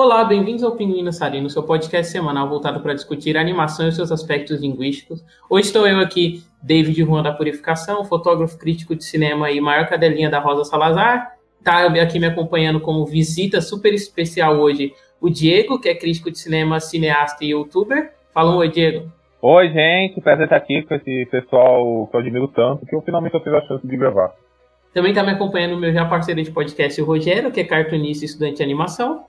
Olá, bem-vindos ao Pinguim Sarino, seu podcast semanal voltado para discutir animação e seus aspectos linguísticos. Hoje estou eu aqui, David Juan da Purificação, fotógrafo crítico de cinema e maior cadelinha da Rosa Salazar. Está aqui me acompanhando como visita super especial hoje o Diego, que é crítico de cinema, cineasta e youtuber. Fala um oi, Diego. Oi, gente, prazer estar aqui com esse pessoal que eu admiro tanto, que eu finalmente eu tive a chance de gravar. Também está me acompanhando o meu já parceiro de podcast, o Rogério, que é cartunista e estudante de animação.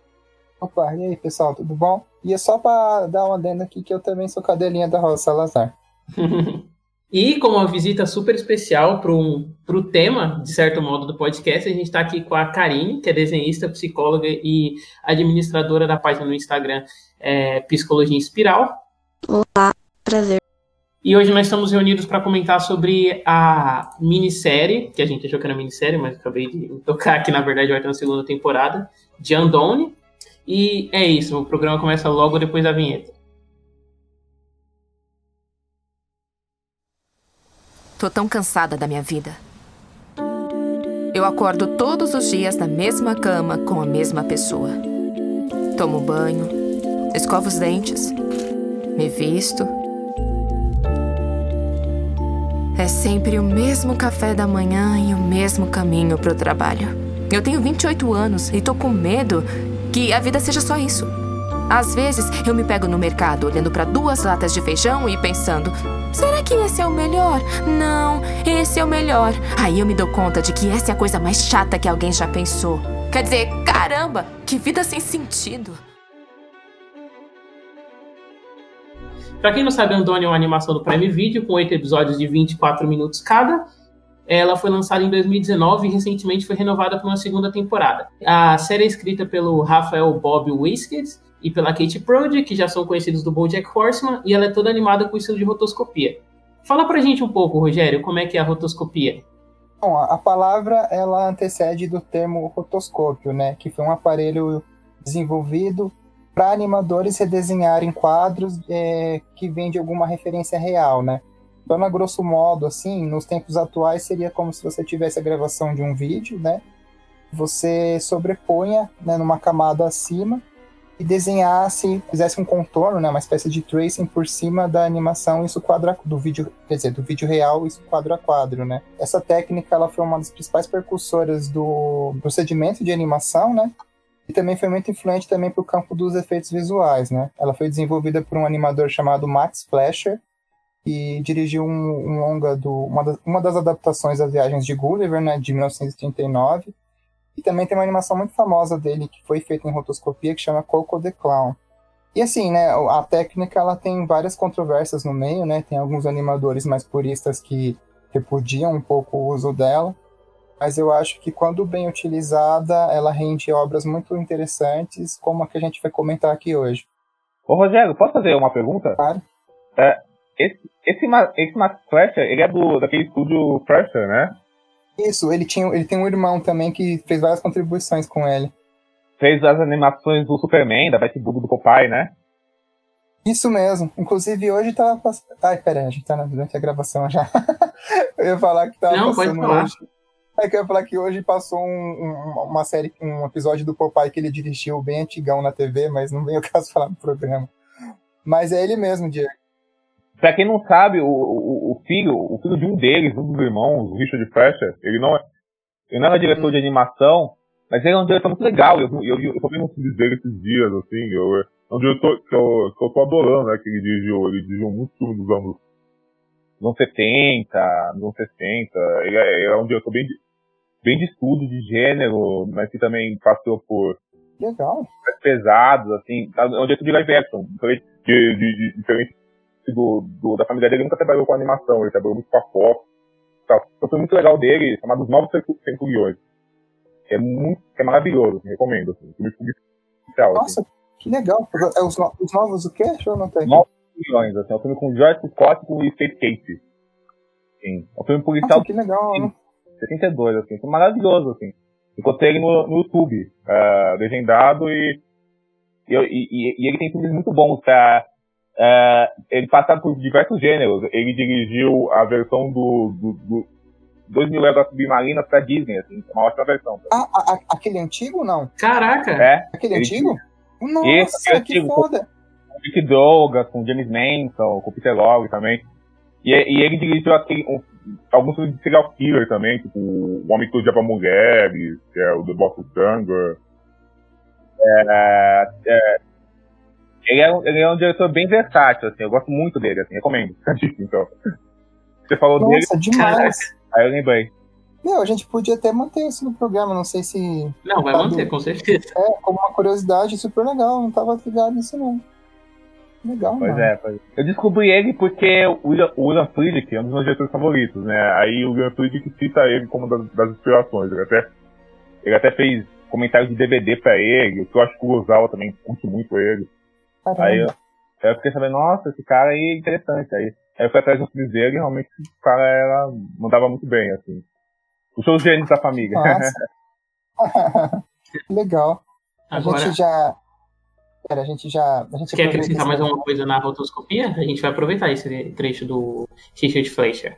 Opa, e aí pessoal, tudo bom? E é só para dar uma adenda aqui que eu também sou cadelinha da Rosa Salazar. e como uma visita super especial para o tema, de certo modo, do podcast, a gente está aqui com a Karine, que é desenhista, psicóloga e administradora da página no Instagram é, Psicologia Espiral. Olá, prazer. E hoje nós estamos reunidos para comentar sobre a minissérie, que a gente achou que era minissérie, mas acabei de tocar que na verdade vai ter uma segunda temporada, de Andone. E é isso, o programa começa logo depois da vinheta. Tô tão cansada da minha vida. Eu acordo todos os dias na mesma cama com a mesma pessoa. Tomo banho, escovo os dentes, me visto é sempre o mesmo café da manhã e o mesmo caminho para o trabalho. Eu tenho 28 anos e tô com medo que a vida seja só isso. Às vezes eu me pego no mercado olhando para duas latas de feijão e pensando: será que esse é o melhor? Não, esse é o melhor. Aí eu me dou conta de que essa é a coisa mais chata que alguém já pensou. Quer dizer, caramba, que vida sem sentido. Para quem não sabe, Andônia é uma animação do Prime Video, com oito episódios de 24 minutos cada. Ela foi lançada em 2019 e recentemente foi renovada por uma segunda temporada. A série é escrita pelo Rafael Bob Wiskes e pela Kate Prody, que já são conhecidos do BoJack Horseman, e ela é toda animada com o estilo de rotoscopia. Fala pra gente um pouco, Rogério, como é que é a rotoscopia? Bom, a palavra ela antecede do termo rotoscópio, né, que foi um aparelho desenvolvido para animadores redesenharem quadros é, que vêm de alguma referência real, né? Então, a grosso modo, assim, nos tempos atuais seria como se você tivesse a gravação de um vídeo, né? Você sobreponha né, numa camada acima e desenhasse, fizesse um contorno, né, uma espécie de tracing por cima da animação, isso quadro do vídeo, quer dizer, do vídeo real, isso quadro a quadro, né? Essa técnica ela foi uma das principais percussoras do procedimento de animação, né? e também foi muito influente também para o campo dos efeitos visuais, né? Ela foi desenvolvida por um animador chamado Max Fleischer, que dirigiu um, um longa do uma das, uma das adaptações das Viagens de Gulliver, né, de 1939. E também tem uma animação muito famosa dele que foi feita em rotoscopia que chama Coco the Clown. E assim, né, a técnica ela tem várias controvérsias no meio, né? Tem alguns animadores mais puristas que repudiam um pouco o uso dela mas eu acho que quando bem utilizada, ela rende obras muito interessantes, como a que a gente vai comentar aqui hoje. Ô Rogério, posso fazer uma pergunta? Claro. É, esse, esse, esse Max Fleischer, ele é do, daquele estúdio Pressure, né? Isso, ele, tinha, ele tem um irmão também que fez várias contribuições com ele. Fez as animações do Superman, da Batbull do Popeye, né? Isso mesmo. Inclusive hoje tava passando. Ai, pera aí, a gente tá durante a gravação já. eu ia falar que tava Não, passando hoje. É que eu ia falar que hoje passou um, um, uma série, um episódio do Popeye que ele dirigiu bem antigão na TV, mas não vem o caso falar no programa. Mas é ele mesmo, Diego. Pra quem não sabe, o, o, o, filho, o filho de um deles, um dos irmãos, o Richard Fleischer, ele não é, ele não era diretor de animação, mas ele é um diretor muito legal. Eu, eu, eu, eu tô vendo um filme dele esses dias, assim, eu, é um diretor que eu, que eu tô adorando, né, que ele dirigiu, ele dirigiu muitos filmes dos anos, anos 70, anos 60, ele é, ele é um diretor bem, bem de estudo de gênero, mas que também passou por Legal. pesados, assim, tá, é um jeito de live action, diferente, de, de, de, diferente do, do, da família dele, ele nunca trabalhou com animação, ele trabalhou muito com a tal. Então foi muito legal dele, chamado Os Novos Centuriões. É muito, é maravilhoso, assim, recomendo, assim, filme especial. Nossa, assim. que legal. É os, os novos o quê? Deixa eu anotar aqui. Novos Centuriões, assim, é um filme com Joyce Scott e Faith Casey. Sim, é um filme policial. Nossa, que legal, né? 72, assim, foi maravilhoso, assim. Encontrei ele no, no YouTube, uh, legendado, e, e, e, e, ele tem filmes muito bons, tá? Uh, ele passa por diversos gêneros. Ele dirigiu a versão do, do, do 2 mil léguas submarinas pra Disney, assim, uma ótima versão. Tá? Ah, a, a, aquele antigo não? Caraca! É. Aquele antigo? Nossa, Esse é que antigo, foda. com Dick Douglas, com James Manson, com Peter Lorre também. E, e ele dirigiu aquele, um, alguns filmes de serial killer também, tipo O Homem que Tudia pra Mulheres, que é o The Boss of Thunder. É, é, ele, é um, ele é um diretor bem versátil, assim, eu gosto muito dele, assim, recomendo. então. Você falou dele, Nossa, demais. aí eu lembrei. Meu, a gente podia até manter isso no programa, não sei se. Não, vai Tá manter, do- com certeza. É, como uma curiosidade super legal, não tava ligado nisso não. Legal, Pois mano. é, pois é. Eu descobri ele porque o William, o William Friedrich é um dos meus diretores favoritos, né? Aí o William Friedrich cita ele como das, das inspirações. Ele até, ele até fez comentários de DVD pra ele, o que eu acho que o Kurosawa também curte muito ele. Caramba. Aí eu, eu fiquei sabendo, nossa, esse cara aí é interessante. Aí, aí eu fui atrás do filme dele e realmente o cara era, mandava muito bem, assim. Os gênios da família. Nossa. legal. A Agora, gente já. Pera, a gente já. A gente quer acrescentar mais alguma coisa na rotoscopia? A gente vai aproveitar esse trecho do Richard Fleischer.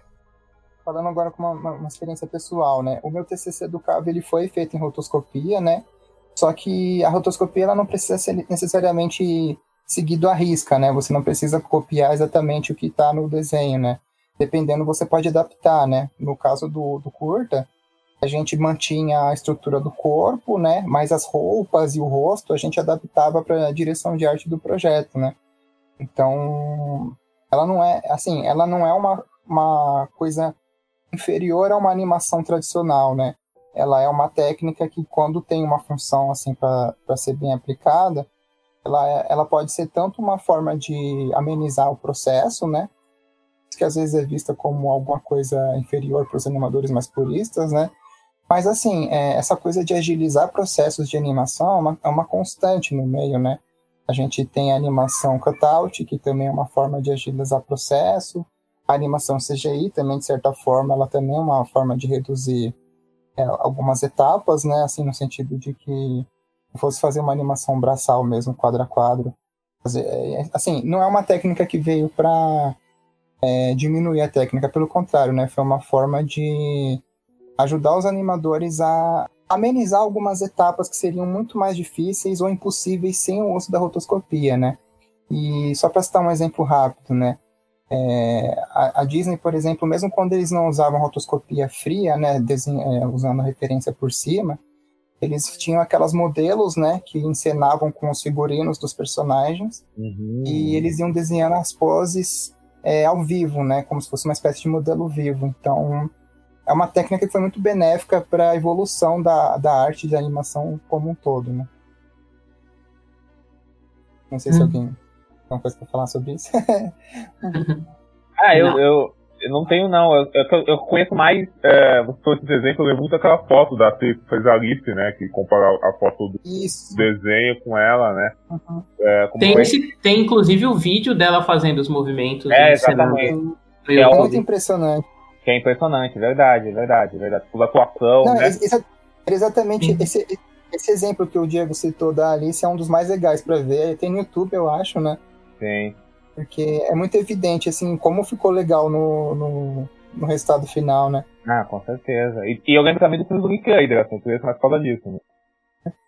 Falando agora com uma, uma- uma experiência pessoal, né? O meu TCC do CAV ele foi feito em rotoscopia, né? Só que a rotoscopia ela não precisa ser necessariamente seguido à risca, né? Você não precisa copiar exatamente o que está no desenho, né? Dependendo, você pode adaptar, né? No caso do, do curta, a gente mantinha a estrutura do corpo, né? Mas as roupas e o rosto a gente adaptava para a direção de arte do projeto, né? Então, ela não é, assim, ela não é uma, uma coisa inferior a uma animação tradicional, né? Ela é uma técnica que, quando tem uma função assim para ser bem aplicada, ela, é- ela pode ser tanto uma forma de amenizar o processo, né? Que às vezes é vista como alguma coisa inferior para os animadores mais puristas, né? Mas assim, é, essa coisa de agilizar processos de animação é uma, é uma constante no meio, né? A gente tem a animação cutout, que também é uma forma de agilizar processo. A animação CGI também, de certa forma, ela também é uma forma de reduzir é, algumas etapas, né? Assim, no sentido de que fosse fazer uma animação braçal mesmo, quadro a quadro. Fazer- é, assim, não é uma técnica que veio para diminuir a técnica, pelo contrário, né? Foi uma forma de ajudar os animadores a amenizar algumas etapas que seriam muito mais difíceis ou impossíveis sem o uso da rotoscopia, né? E só para citar um exemplo rápido, né? É, a, a Disney, por exemplo, mesmo quando eles não usavam rotoscopia fria, né, desenho, é, usando a referência por cima, eles tinham aquelas modelos, né, que encenavam com os figurinos dos personagens Uhum. e eles iam desenhando as poses é, ao vivo, né, como se fosse uma espécie de modelo vivo. Então, é uma técnica que foi muito benéfica para a evolução da, da arte de animação como um todo, né. Não sei se Hum. alguém tem alguma coisa para falar sobre isso. Ah, eu, eu, eu não tenho, não. Eu, eu, eu conheço mais, é, você trouxe esse exemplo, eu lembro muito aquela foto da atriz que fez a Alice, né? Que compara a foto do isso. desenho com ela, né? Uhum. É, como Tem, foi- esse- tem inclusive o vídeo dela fazendo os movimentos. É, encenando exatamente. no É É muito impressionante. que é impressionante, verdade, verdade, verdade. Por atuação, Não, né? ex- exa- exatamente esse, esse exemplo que o Diego citou da Alice é um dos mais legais para ver. Tem no YouTube, eu acho, né? Sim. Porque é muito evidente, assim, como ficou legal no, no, no resultado final, né? Ah, com certeza. E, e eu lembro também do filme do Nick Raider, assim, conheço mais por causa disso. Né?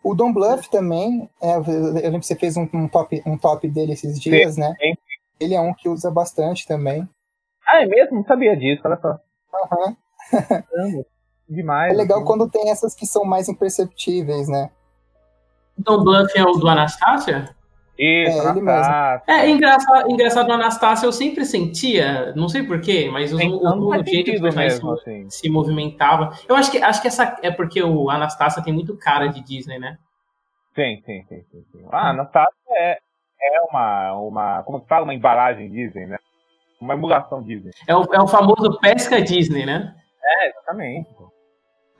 O Don Bluff também, é, eu lembro que você fez um, um top, um top dele esses dias, né? sim. Ele é um que usa bastante também. Ah, é mesmo? Não sabia disso, olha só. Aham. Caramba, demais. É legal assim. quando tem essas que são mais imperceptíveis, né? Então, Bluff é o do Anastácia? Isso, É, tá. É, engraçado, engraçado o Anastácia, eu sempre sentia, não sei porquê, mas o, Tem- o, o jeito que o sentido personagem mesmo, se, assim. se movimentava. Eu acho que, acho que essa é porque o Anastácia tem muito cara de Disney, né? Sim, sim, sim, sim. sim. Ah, Anastasia é, é uma, uma. Como que fala? Uma embalagem Disney, né? Uma emulação Disney. É o, é o famoso pesca Disney, né? É, exatamente.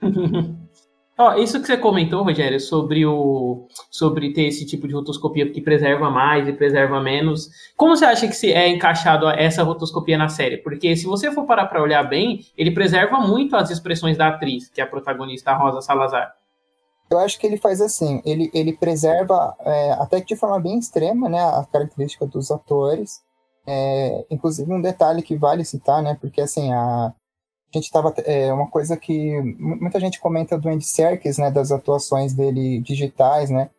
Ó, isso que você comentou, Rogério, sobre o sobre ter esse tipo de rotoscopia que preserva mais e preserva menos. Como você acha que se é encaixado essa rotoscopia na série? Porque se você for parar para olhar bem, ele preserva muito as expressões da atriz, que é a protagonista Rosa Salazar. Eu acho que ele faz assim, ele, ele preserva, é, até que de forma bem extrema, né, a característica dos atores. É, inclusive um detalhe que vale citar, né, porque assim, a, gente tava, é, uma coisa que mu- muita gente comenta do Andy Serkis, né, das atuações dele digitais, né,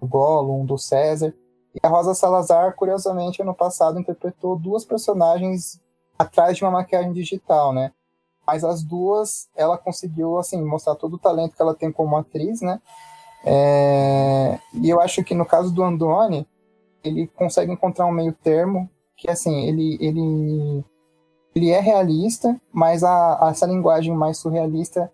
do Gollum, do César. E a Rosa Salazar, curiosamente, ano passado interpretou duas personagens atrás de uma maquiagem digital, né? Mas as duas, ela conseguiu, assim, mostrar todo o talento que ela tem como atriz, né? É... E eu acho que no caso do Andoni, ele consegue encontrar um meio termo que, assim, ele, ele, ele é realista, mas a, essa linguagem mais surrealista...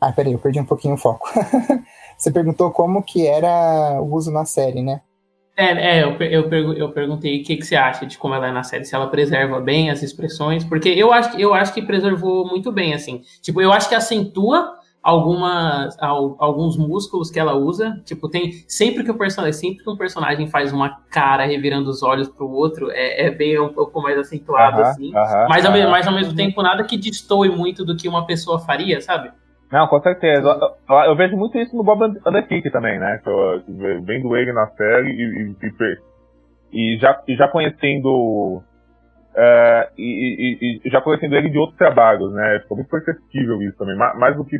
Ah, peraí, eu perdi um pouquinho o foco. Você perguntou como que era o uso na série, né? É, é eu, eu, eu perguntei o que, que você acha de como ela é na série, se ela preserva bem as expressões, porque eu acho, eu acho que preservou muito bem, assim. Tipo, eu acho que acentua algumas alguns músculos que ela usa. Tipo, tem sempre que o personagem, sempre que um personagem faz uma cara revirando os olhos pro outro, é, é bem um pouco mais acentuado, uh -huh, assim. Uh -huh, mas, ao, uh -huh. mas ao mesmo tempo, nada que destoe muito do que uma pessoa faria, sabe? Não, com certeza. Eu, eu, vejo muito isso no Bob Underkick também, né? Eu, vendo ele na série e, e, e, já, e já conhecendo. Uh, e, e, já conhecendo ele de outros trabalhos, né? Ficou muito perceptível isso também. Mais, do que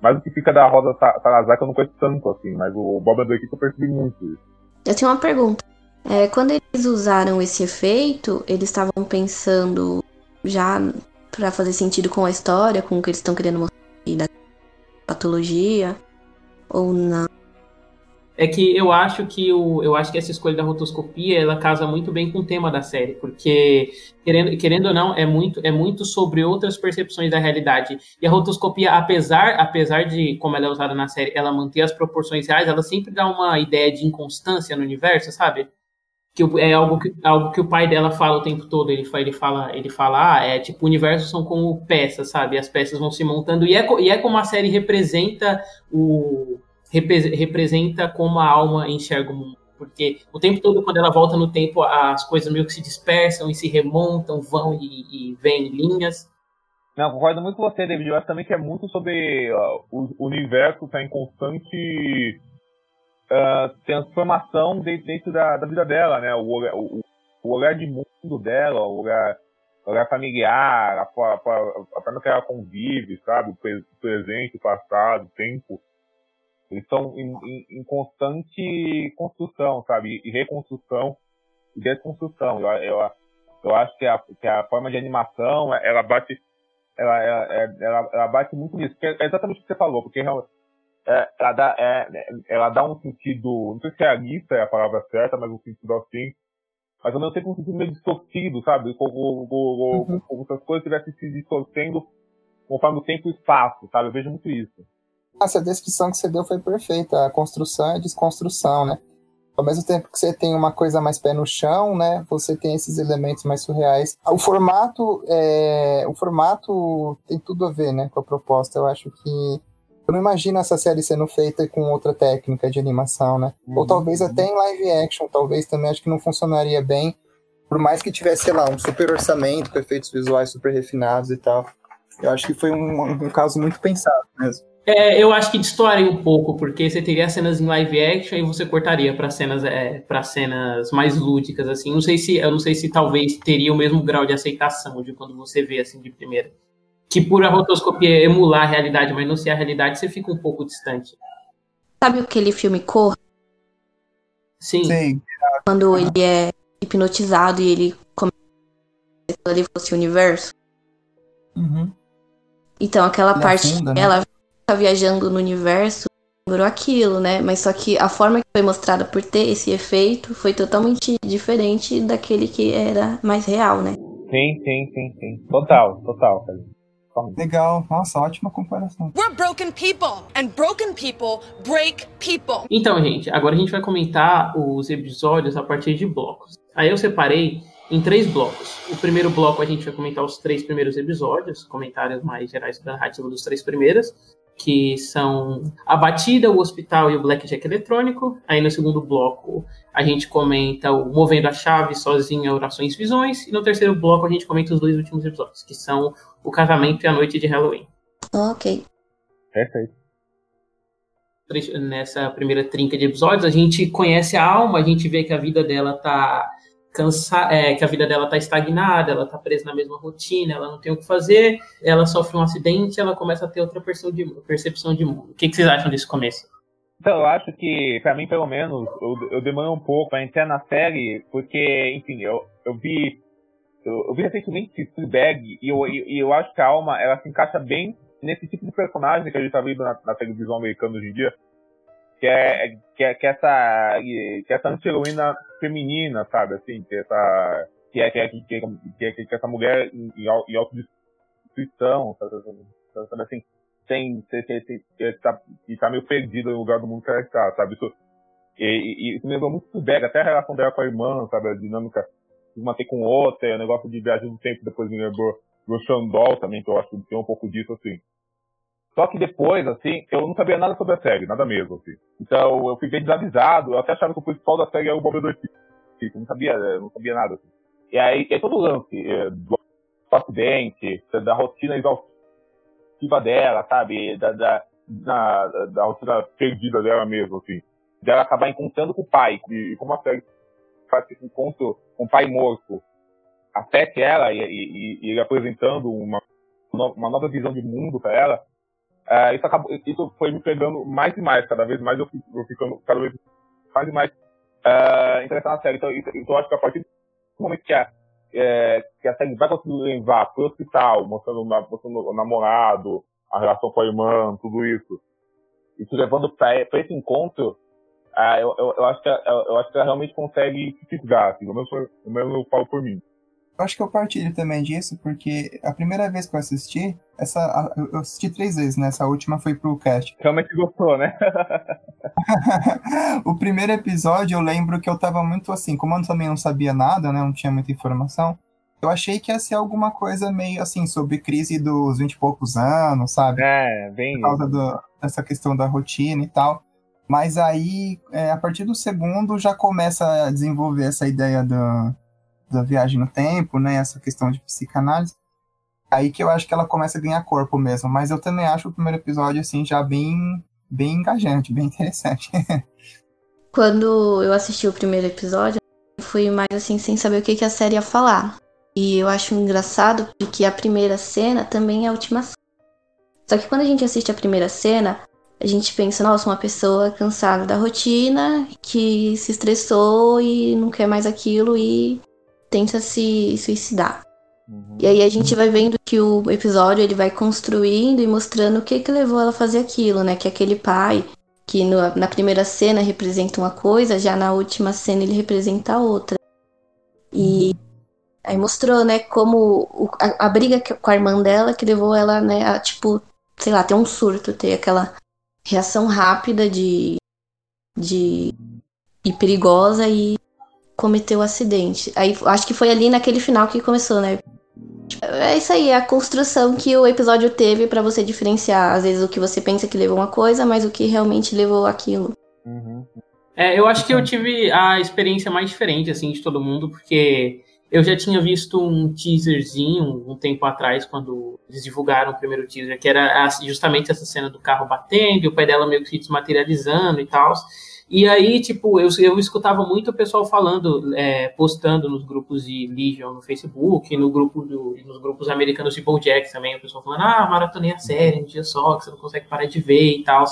mais do que fica da Rosa Salazar, que eu não conheço tanto assim, mas o Bob Underkick eu percebi muito isso. Eu tenho uma pergunta. É, quando eles usaram esse efeito, eles estavam pensando já para fazer sentido com a história, com o que eles estão querendo mostrar da patologia ou não? É que eu acho que o, eu acho que essa escolha da rotoscopia ela casa muito bem com o tema da série, porque querendo, querendo ou não é muito é muito sobre outras percepções da realidade. E a rotoscopia, apesar apesar de como ela é usada na série, ela manter as proporções reais, ela sempre dá uma ideia de inconstância no universo, sabe? que é algo que, algo que o pai dela fala o tempo todo. Ele, ele fala, ele fala, ah, é tipo, o universo são como peças, sabe? As peças vão se montando. E é, e é como a série representa o. representa como a alma enxerga o mundo. Porque o tempo todo, quando ela volta no tempo, as coisas meio que se dispersam e se remontam, vão e, e vêm linhas. Não, concordo muito com você, David. Eu acho também que é muito sobre uh, o universo estar tá em constante uh, transformação dentro da, da, vida dela, né? O, o, o, olhar de mundo dela, o olhar, o olhar familiar, a, a, a, forma que ela convive, sabe? O presente, o passado, o tempo. Eles estão em, em, em, constante construção, sabe? E reconstrução e desconstrução. Eu, eu, eu acho que a, que a forma de animação, ela bate ela, ela, ela, ela bate muito nisso. É exatamente o que você falou, porque é, ela, dá, é, ela dá um sentido, não sei se realista é a palavra certa, mas um sentido assim, mas ao mesmo tempo um sentido meio distorcido, sabe? Como, como, uhum. como se as coisas estivessem se distorcendo conforme o tempo e o espaço, sabe? Eu vejo muito isso. Essa descrição que você deu foi perfeita. A construção e a desconstrução, né? Ao mesmo tempo que você tem uma coisa mais pé no chão, né? Você tem esses elementos mais surreais. O formato, é, o formato tem tudo a ver, né, com a proposta. Eu acho que eu não imagino essa série sendo feita com outra técnica de animação, né? Uhum. Ou talvez até em live action, talvez também acho que não funcionaria bem, por mais que tivesse, sei lá, um super orçamento, com efeitos visuais super refinados e tal. Eu acho que foi um, um caso muito pensado mesmo. É, eu acho que destoaria um pouco, porque você teria cenas em live action e você cortaria para cenas é, para cenas mais lúdicas assim. Não sei se eu não sei se talvez teria o mesmo grau de aceitação de quando você vê assim de primeira que por a rotoscopia emular a realidade, mas não ser a realidade, você fica um pouco distante. Sabe aquele filme Cor? Sim. Sim. Quando ele é hipnotizado e ele começa a ele fosse o universo. Uhum. Então, aquela ele parte afunda, né? Fica viajando no universo lembrou aquilo, né? Mas só que a forma que foi mostrada por ter esse efeito foi totalmente diferente daquele que era mais real, né? Sim, sim, sim, sim. Total, total, cara. Legal, nossa, ótima comparação. We're broken people, and broken people break people. Então, gente, agora a gente vai comentar os episódios a partir de blocos. Aí eu separei em três blocos. O primeiro bloco a gente vai comentar os três primeiros episódios, comentários mais gerais da narrativa dos três primeiros, que são a batida, o hospital e o blackjack eletrônico. Aí no segundo bloco a gente comenta o movendo a chave sozinha, orações e visões. E no terceiro bloco a gente comenta os dois últimos episódios, que são o casamento e a noite de Halloween. Ok. Perfeito. Nessa primeira trinca de episódios, a gente conhece a alma, a gente vê que a vida dela tá cansada, é, que a vida dela tá estagnada, ela tá presa na mesma rotina, ela não tem o que fazer, ela sofre um acidente, ela começa a ter outra percepção de, mundo. O que, que vocês acham desse começo? Então, eu acho que, pra mim, pelo menos, eu, eu demorei um pouco pra entrar na série, porque, enfim, eu, eu vi. Eu, eu vi recentemente Fleabag e eu, e eu acho que a Alma ela se encaixa bem nesse tipo de personagem que a gente tá vendo na, na televisão americana hoje em dia. Que é, que é, que é essa. Que é essa anti-heroína feminina, sabe? Assim, que é essa. Que é, que é, que é, que é, que é essa mulher em, em autodestruição, sabe? sabe assim? tem, tem, tem, tem, tá, e tá meio perdido no lugar do mundo que ela está, sabe? Isso, e, e, isso me lembrou muito do Bega, até a relação dela com a irmã, sabe? A dinâmica de manter com outra, o negócio de viagem do tempo, depois me lembrou do Xandol também, que eu acho que tem um pouco disso, assim. Só que depois, assim, eu não sabia nada sobre a série, nada mesmo, assim. Então eu fiquei desavisado, eu até achava que o principal da série era o Bob Dorothy. Eu não sabia, não sabia nada, assim. E aí, é todo o lance é, do acidente, da rotina exaustiva dela, sabe? Da, da, da, da rotina perdida dela mesmo, assim. Dela acabar encontrando com o pai. E, e como a série faz esse encontro com o pai morto afete ela e, e, e apresentando uma, uma nova visão de mundo para ela, uh, isso, acabou, isso foi me pegando mais e mais, cada vez mais eu fico, ficando cada vez mais e mais uh, interessado na série. Então, então, eu acho que a partir do momento que a, é, que a série vai conseguir levar pro hospital, mostrando, mostrando o namorado, a relação com a irmã, tudo isso, te levando para esse encontro, ah, eu, eu, eu, acho que, eu, eu, acho que ela realmente consegue se fisgar, assim, pelo menos, pelo menos eu falo por mim. Eu acho que eu partilho também disso, porque a primeira vez que eu assisti, essa, eu assisti três vezes, né? Essa última foi pro cast. Realmente gostou, né? o primeiro episódio eu lembro que eu tava muito assim, como eu também não sabia nada, né? Não tinha muita informação. Eu achei que ia ser alguma coisa meio assim, sobre crise dos vinte e poucos anos, sabe? É, bem. Por causa do, dessa questão da rotina e tal. Mas aí, é, a partir do segundo, já começa a desenvolver essa ideia do, da viagem no tempo, né? Essa questão de psicanálise. Aí que eu acho que ela começa a ganhar corpo mesmo. Mas eu também acho o primeiro episódio, assim, já bem, bem engajante, bem interessante. Quando eu assisti o primeiro episódio, fui mais assim, sem saber o que, que a série ia falar. E eu acho engraçado porque a primeira cena também é a última cena. Só que quando a gente assiste a primeira cena, a gente pensa, nossa, uma pessoa cansada da rotina, que se estressou e não quer mais aquilo e tenta se suicidar. Uhum. E aí a gente vai vendo que o episódio ele vai construindo e mostrando o que que levou ela a fazer aquilo, né? Que aquele pai que no, na primeira cena representa uma coisa, já na última cena ele representa outra. E aí mostrou, né, como o, a, a, briga com a irmã dela que levou ela, né, a tipo, sei lá, ter um surto, ter aquela reação rápida de de e perigosa e cometeu o acidente. Aí acho que foi ali naquele final que começou, né? É isso aí, é a construção que o episódio teve para você diferenciar, às vezes, o que você pensa que levou uma coisa, mas o que realmente levou aquilo. Uhum. É, eu acho que eu tive a experiência mais diferente, assim, de todo mundo, porque eu já tinha visto um teaserzinho um tempo atrás, quando eles divulgaram o primeiro teaser, que era justamente essa cena do carro batendo, e o pai dela meio que se desmaterializando e tal. E aí, tipo, eu, eu escutava muito o pessoal falando, é, postando nos grupos de Legion no Facebook, no grupo do, nos grupos americanos de BoJack também, o pessoal falando, ah, maratonei a série um dia só, que você não consegue parar de ver e tal.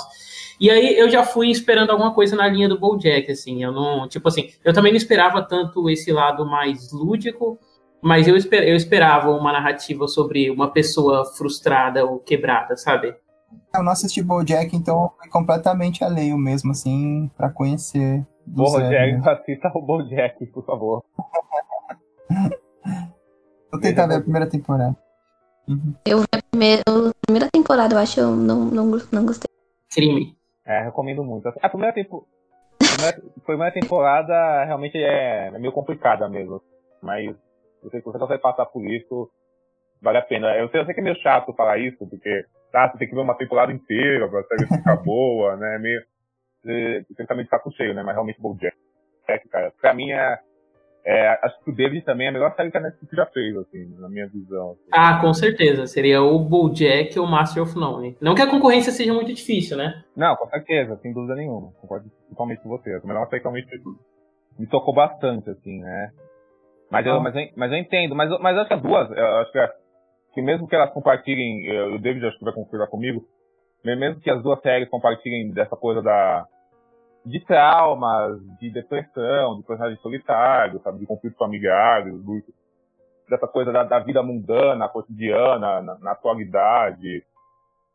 E aí eu já fui esperando alguma coisa na linha do BoJack, assim, eu não, tipo assim, eu também não esperava tanto esse lado mais lúdico, mas eu, esper, eu esperava uma narrativa sobre uma pessoa frustrada ou quebrada, sabe? Eu não assisti BoJack, então fui completamente alheio mesmo, assim, para conhecer. BoJack, né? assista o BoJack, por favor. Vou tentar ver a primeira temporada. Uhum. Eu vi a primeira, a primeira temporada, eu acho, eu não, não, não gostei. Crime. É, recomendo muito. A primeira, tempo... a primeira temporada realmente é meio complicada mesmo. Mas se você consegue passar por isso, vale a pena. Eu sei, eu sei que é meio chato falar isso, porque ah, você tem que ver uma temporada inteira pra série ficar boa, né? Meio. Você também ficar com cheio, né? Mas realmente Bojack, cara, pra mim é. É, acho que o David também é a melhor série que a Netflix já fez, assim, na minha visão. Assim. Ah, com certeza. Seria o Bojack ou o Master of None. Não que a concorrência seja muito difícil, né? Não, com certeza, sem dúvida nenhuma. Concordo totalmente com você. A melhor série que realmente me tocou bastante, assim, né? Mas, eu, mas, eu, mas eu entendo. Mas, mas acho que as duas, eu acho que é que mesmo que elas compartilhem, o David acho que vai concordar comigo, mesmo que as duas séries compartilhem dessa coisa da, de traumas, de depressão, de personagens solitários, sabe, de conflitos familiares, dessa coisa da, da, vida mundana, cotidiana, na, na, atualidade,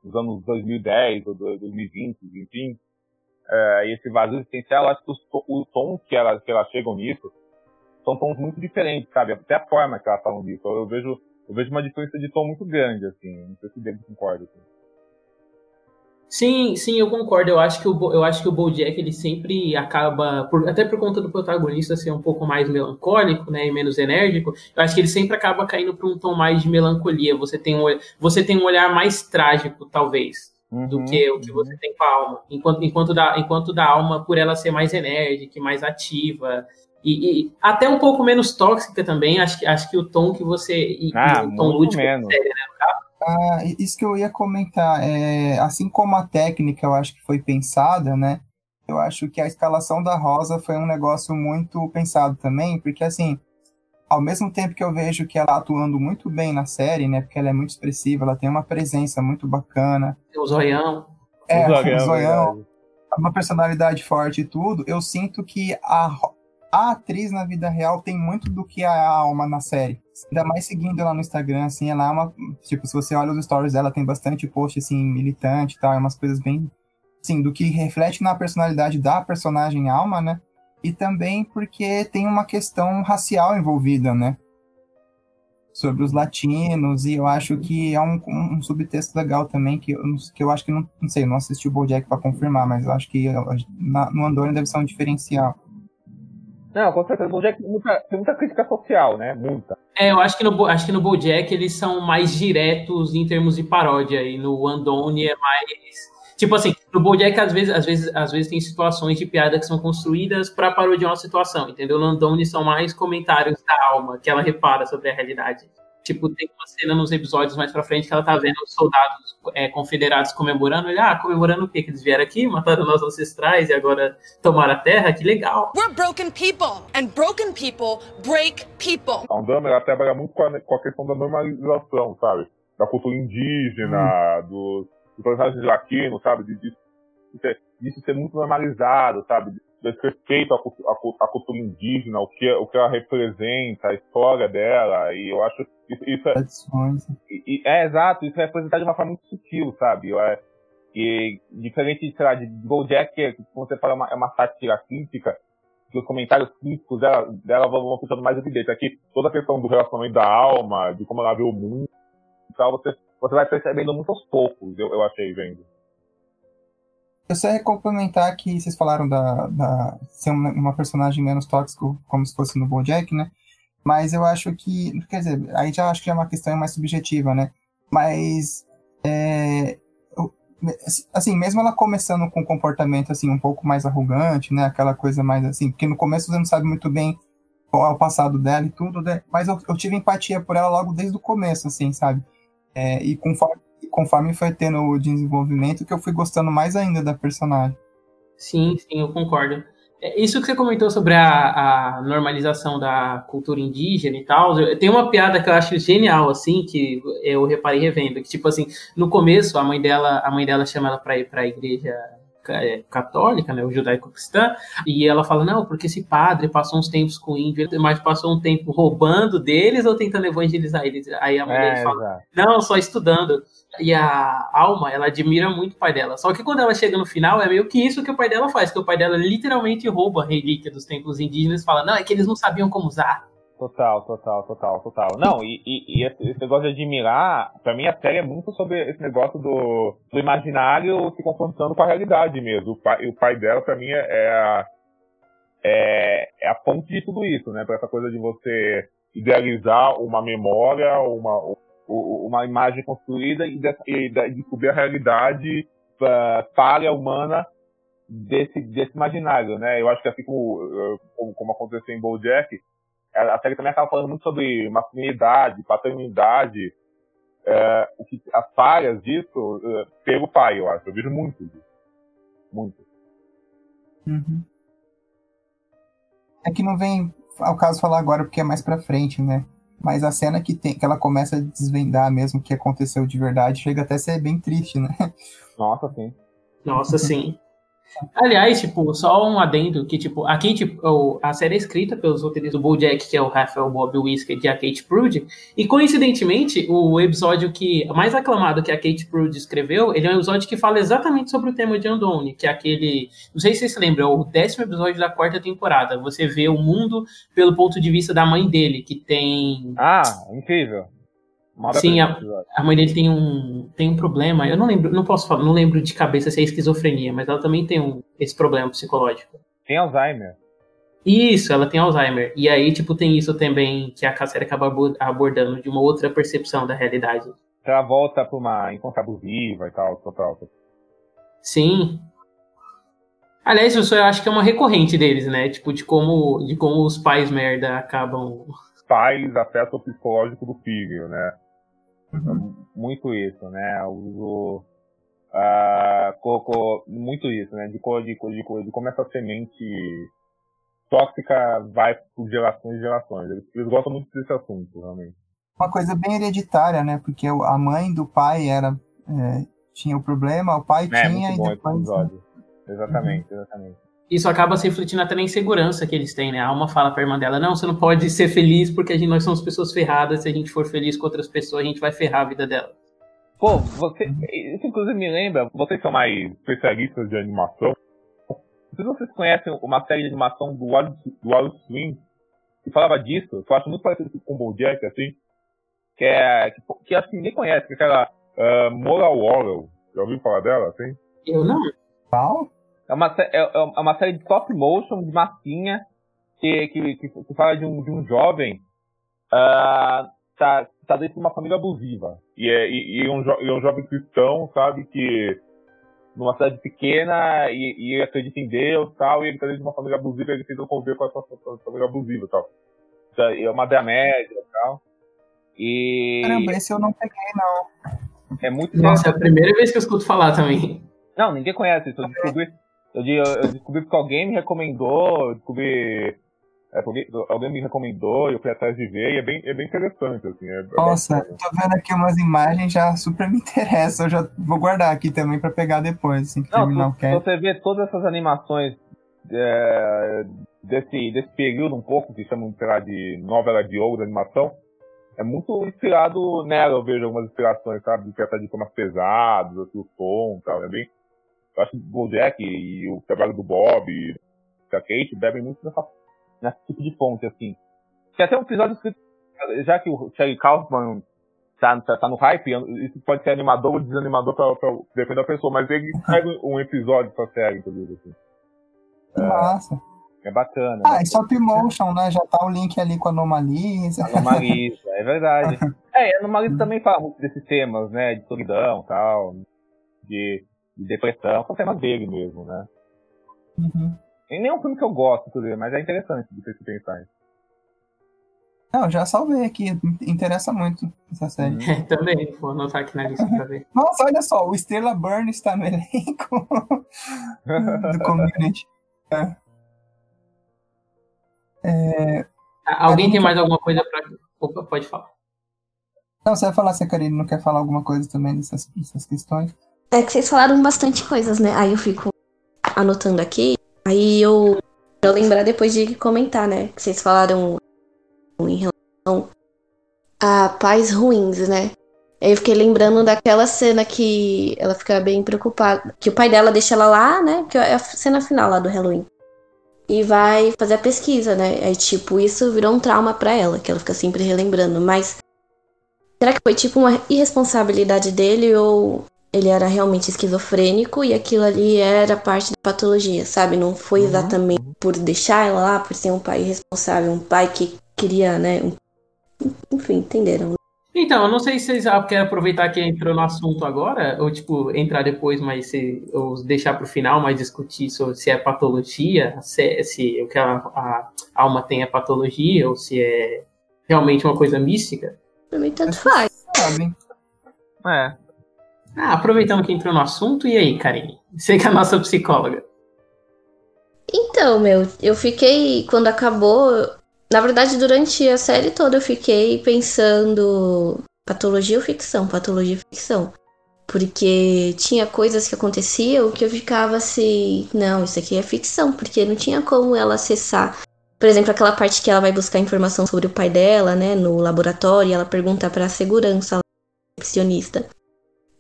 nos anos 2010 ou 2020, enfim. É, esse vazio existencial, acho que os, os tons que elas, que elas chegam nisso são tons muito diferentes, sabe? Até a forma que elas falam disso. Eu vejo, eu vejo uma diferença de tom muito grande, assim. Não sei se o concorda. Assim. Sim, sim, eu concordo. Eu acho que o, eu acho que o BoJack ele sempre acaba, por, até por conta do protagonista ser um pouco mais melancólico, né, e menos enérgico. Eu acho que ele sempre acaba caindo para um tom mais de melancolia. Você tem um, você tem um olhar mais trágico, talvez, uhum, do que o que você tem com a alma. Enquanto, enquanto da, enquanto da alma, por ela ser mais enérgica, mais ativa, e, e, até um pouco menos tóxica também. Acho que acho que o tom que você, e, ah, o tom lúdico, menos. Série, né, ah, isso que eu ia comentar, é, assim como a técnica eu acho que foi pensada, né? Eu acho que a escalação da Rosa foi um negócio muito pensado também, porque assim, ao mesmo tempo que eu vejo que ela tá atuando muito bem na série, né? Porque ela é muito expressiva, ela tem uma presença muito bacana. Tem o zoião. É, o zoião, o zoião uma personalidade forte e tudo, eu sinto que a, a atriz na vida real tem muito do que a alma na série. Ainda mais seguindo ela no Instagram, assim, ela é uma. Tipo, se você olha os stories dela, tem bastante post, assim, militante e tal, é umas coisas bem. Assim, do que reflete na personalidade da personagem alma, né? E também porque tem uma questão racial envolvida, né? Sobre os latinos, e eu acho que é um, um subtexto legal também, que eu, que eu acho que não, não sei, não assisti o Bojack para confirmar, mas eu acho que na, no Andorra deve ser um diferencial. Não, com certeza. O Bojack muita, tem muita crítica social, né? Muita. É, eu acho que, no, acho que no Bojack eles são mais diretos em termos de paródia. E no Andoni é mais. Tipo assim, no Bojack às vezes, às vezes, às vezes tem situações de piada que são construídas para parodiar uma situação, entendeu? No Andoni são mais comentários da alma que ela repara sobre a realidade. Tipo, tem uma cena nos episódios mais pra frente que ela tá vendo os soldados é, confederados comemorando. Ele, ah, comemorando o quê? Que eles vieram aqui, mataram nossos ancestrais e agora tomaram a terra? Que legal. We're broken people, and broken people break people. A Undama, ela trabalha muito com a, com a questão da normalização, sabe? Da cultura indígena, hum. dos, dos personagens latinos, sabe? De, de, de, de ser muito normalizado, sabe? Respeito à, à, à, cultura indígena, o que, o que ela representa, a história dela, e eu acho isso, isso é, e, é exato, isso é representado de uma forma muito sutil, sabe? É, e diferente, sei lá, de Bojack, que como você fala, é uma, é uma sátira crítica, que os comentários críticos dela, dela vão, vão ficando mais evidentes. Aqui, toda a questão do relacionamento da alma, de como ela vê o mundo e tal, você, você vai percebendo muito aos poucos, eu, eu achei vendo. Eu só ia complementar que vocês falaram da, da ser uma, uma personagem menos tóxico, como se fosse no BoJack, né? Mas eu acho que, quer dizer, aí já acho que é uma questão mais subjetiva, né? Mas, é, assim, mesmo ela começando com um comportamento, assim, um pouco mais arrogante, né? Aquela coisa mais, assim, porque no começo você não sabe muito bem qual é o passado dela e tudo, né? Mas eu, eu tive empatia por ela logo desde o começo, assim, sabe? É, e conforme conforme foi tendo o desenvolvimento, que eu fui gostando mais ainda da personagem. Sim, sim, eu concordo. É, isso que você comentou sobre a, a, normalização da cultura indígena e tal, tem uma piada que eu acho genial, assim, que eu reparei revendo, que tipo assim, no começo a mãe dela, a mãe dela chama ela para ir para a igreja católica, né, o judaico-cristã, e ela fala, não, porque esse padre passou uns tempos com o índio, mas passou um tempo roubando deles ou tentando evangelizar eles. Aí a mulher é, fala, exato. não, só estudando. E a Alma, ela admira muito o pai dela. Só que quando ela chega no final, é meio que isso que o pai dela faz, que o pai dela literalmente rouba a relíquia dos templos indígenas e fala, não, é que eles não sabiam como usar. Total, total, total, total. Não, e, e, e esse negócio de admirar, pra mim a série é muito sobre esse negócio do, do imaginário se confrontando com a realidade mesmo. O pai, o pai dela, pra mim, é, é a, é, é a fonte de tudo isso, né? Pra essa coisa de você idealizar uma memória, uma, uma imagem construída e, de, e descobrir a realidade uh, falha humana desse, desse imaginário, né? Eu acho que assim como, como aconteceu em BoJack, a série também acaba falando muito sobre masculinidade, paternidade, é, o que, as falhas disso é, pelo pai, eu acho. Eu vejo muito disso. Muito. Uhum. É que não vem ao caso falar agora porque é mais pra frente, né? Mas a cena que, tem, que ela começa a desvendar mesmo o que aconteceu de verdade chega até a ser bem triste, né? Nossa, sim. Nossa, sim. Aliás, tipo, só um adendo que, tipo, aqui, tipo, a série é escrita pelos roteiristas do BoJack, que é o Rafael Bob Whiskey e a Kate Prude, e coincidentemente, o episódio que mais aclamado que a Kate Prude escreveu, ele é um episódio que fala exatamente sobre o tema de Andone, que é aquele, não sei se vocês lembram, é o décimo episódio da quarta temporada. Você vê o mundo pelo ponto de vista da mãe dele, que tem... Ah, incrível. Sim, a, a, mãe dele tem um, tem um problema. Eu não lembro, não posso falar, não lembro de cabeça se é esquizofrenia, mas ela também tem um, esse problema psicológico. Tem Alzheimer. Isso, ela tem Alzheimer. E aí, tipo, tem isso também que a Casséria acaba abordando de uma outra percepção da realidade. Ela volta pra uma infância abusiva e tal, total. Sim. Aliás, isso eu acho que é uma recorrente deles, né? Tipo, de como, de como os pais merda acabam. Pais afetam o psicológico do filho, né? Uhum. Muito isso, né? O, uh, colocou muito isso, né? De, de, de, de como essa semente tóxica vai por gerações e gerações. Eles, eles, gostam muito desse assunto, realmente. Uma coisa bem hereditária, né? Porque a mãe do pai era é, tinha o problema, o pai é, tinha muito bom e depois... episódio. Exatamente, exatamente isso acaba se refletindo até na insegurança que eles têm, né? A Alma fala pra irmã dela, não, você não pode ser feliz porque a gente, nós somos pessoas ferradas, se a gente for feliz com outras pessoas, a gente vai ferrar a vida dela. Pô, você, isso inclusive me lembra, vocês são mais especialistas de animação, não sei se vocês conhecem uma série de animação do Wild, do Wild Swing, que falava disso, que eu acho muito parecido com o BoJack, assim, que é, que, que assim, ninguém conhece, que é aquela uh, Moral Warrior, já ouviu falar dela, assim? Eu não. Qual? É uma, é, é uma série de stop motion, de massinha, que, que, que, que fala de um, de um jovem uh, tá, tá dentro de uma família abusiva. E é, e, e um, jo, e um jovem cristão, sabe, que numa cidade pequena e, e ele acredita em Deus tal, e ele tá dentro de uma família abusiva e ele tenta conviver com essa, família abusiva tal. É uma dramédia e tal. E. Caramba, esse eu não peguei, não. É muito Nossa, é a primeira vez que eu escuto falar também. Não, ninguém conhece isso. Eu descobri, eu, eu descobri porque alguém me recomendou, eu descobri. É, alguém, alguém me recomendou e eu fui atrás de ver e é bem, é bem interessante, assim. É, é Nossa, bacana. tô vendo aqui umas imagens já super me interessam. Eu já vou guardar aqui também pra pegar depois, assim que Não, terminar o cast. Você vê todas essas animações é, desse, desse período um pouco, que chamam de novela de ouro da animação, é muito inspirado nela, eu vejo algumas inspirações, sabe? De tratar de temas pesados, o tom e tal. É bem, eu acho que o Bojack e o trabalho do Bob e da Kate bebem muito nessa, nesse tipo de fonte, assim. Tem até um episódio escrito, já que o Charlie Kaufman tá, tá, tá, no hype, isso pode ser animador ou desanimador pra, pra depender da pessoa, mas ele pega um episódio pra série, inclusive, assim. É, Massa. É bacana. Ah, é stop motion, né? Já tá o link ali com a Anomalisa. Anomalisa, é verdade. é, a Anomalisa também fala muito desses temas, né? De solidão e tal. De depressão, são temas dele mesmo, né? Uhum. E nem é um filme que eu gosto, inclusive, mas é interessante de você pensar. Não, já salvei aqui, interessa muito essa série. É, também, vou anotar aqui na lista pra ver. Nossa, olha só, o Estrela Burn está no elenco do Community. É. É... Alguém tem mais alguma coisa pra. Opa, pode falar. Não, você vai falar se a Karine não quer falar alguma coisa também dessas, dessas questões? É que vocês falaram bastante coisas, né? Aí eu fico anotando aqui. Aí eu, eu lembrar depois de comentar, né? Que vocês falaram em relação a pais ruins, né? Aí eu fiquei lembrando daquela cena que ela fica bem preocupada. Que o pai dela deixa ela lá, né? Que é a cena final lá do Halloween. E vai fazer a pesquisa, né? Aí, tipo, isso virou um trauma para ela, que ela fica sempre relembrando. Mas será que foi tipo uma irresponsabilidade dele ou ele era realmente esquizofrênico e aquilo ali era parte da patologia, sabe? Não foi uhum. exatamente uhum. por deixar ela lá, por ser um pai responsável, um pai que queria, né? Um... Enfim, entenderam. Então, eu não sei se vocês querem aproveitar que entrou no assunto agora, ou tipo, entrar depois, mas se, ou deixar para o final, mas discutir sobre se é patologia, se, se o que a, a alma tem é patologia, ou se é realmente uma coisa mística. Pra mim, tanto faz. Sabe? É, ah, aproveitando que entrou no assunto, e aí, Karine? Você que é a nossa psicóloga. Então, meu, eu fiquei, quando acabou, na verdade, durante a série toda eu fiquei pensando patologia ou ficção, patologia ou ficção. Porque tinha coisas que aconteciam que eu ficava assim, não, isso aqui é ficção, porque não tinha como ela acessar. Por exemplo, aquela parte que ela vai buscar informação sobre o pai dela, né, no laboratório, e ela pergunta para a segurança, recepcionista.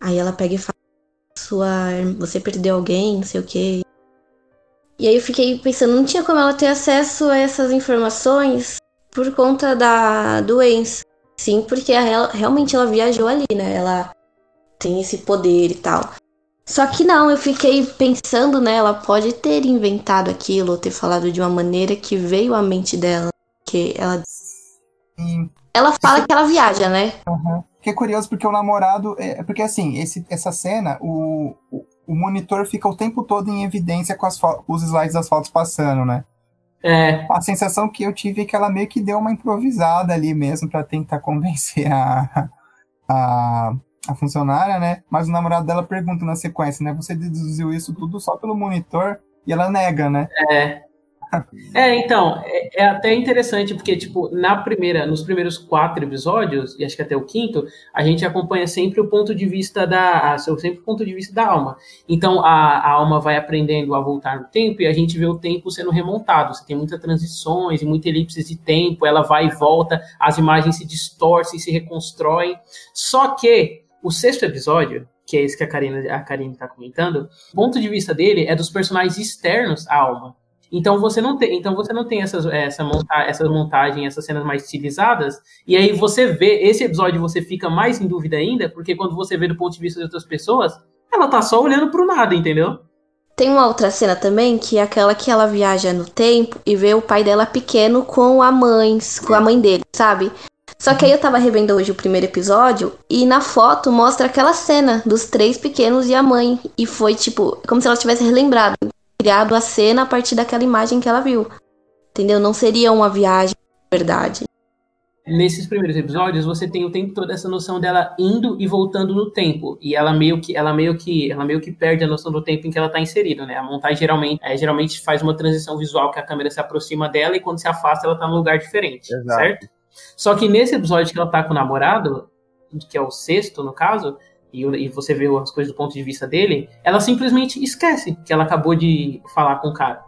Aí ela pega e fala: "Sua, você perdeu alguém, não sei o quê". E aí eu fiquei pensando, não tinha como ela ter acesso a essas informações por conta da doença. Sim, porque ela, realmente ela viajou ali, né? Ela tem esse poder e tal. Só que não, eu fiquei pensando, né? Ela pode ter inventado aquilo, ou ter falado de uma maneira que veio à mente dela. Que ela. Sim. Ela fala que ela viaja, né? Uhum. Que é curioso porque o namorado. É, porque assim, esse, essa cena, o, o, o monitor fica o tempo todo em evidência com as os slides das fotos passando, né? É, A sensação que eu tive é que ela meio que deu uma improvisada ali mesmo pra tentar convencer a, a, a funcionária, né? Mas o namorado dela pergunta na sequência, né? Você deduziu isso tudo só pelo monitor? E ela nega, né? é. É, então, é, é até interessante, porque, tipo, na primeira, nos primeiros quatro episódios, e acho que até o quinto, a gente acompanha sempre o ponto de vista da. a- sempre o ponto de vista da alma. Então a, a alma vai aprendendo a voltar no tempo e a gente vê o tempo sendo remontado. Você tem muitas transições e muitas elipses de tempo, ela vai e volta, as imagens se distorcem, se reconstroem. Só que o sexto episódio, que é esse que a Karina a Karine está comentando, o ponto de vista dele é dos personagens externos à alma. Então você não tem, então você não tem essas, essa, monta, essa montagem, essas cenas mais estilizadas, e aí você vê, esse episódio você fica mais em dúvida ainda, porque quando você vê do ponto de vista de outras pessoas, ela tá só olhando pro nada, entendeu? Tem uma outra cena também, que é aquela que ela viaja no tempo e vê o pai dela pequeno com a mãe, com a mãe dele, sabe? Só que aí eu tava revendo hoje o primeiro episódio e na foto mostra aquela cena dos três pequenos e a mãe. E foi tipo, como se ela tivesse relembrado, criado a cena a partir daquela imagem que ela viu. Entendeu? Não seria uma viagem de verdade. Nesses primeiros episódios, você tem o tempo todo essa noção dela indo e voltando no tempo, e ela meio que ela meio que ela meio que perde a noção do tempo em que ela tá inserida, né? A montagem geralmente é, geralmente faz uma transição visual que a câmera se aproxima dela e quando se afasta ela tá num lugar diferente, Exato. certo? Só que nesse episódio que ela tá com o namorado, que é o sexto no caso, e, e você vê as coisas do ponto de vista dele, ela simplesmente esquece que ela acabou de falar com o cara.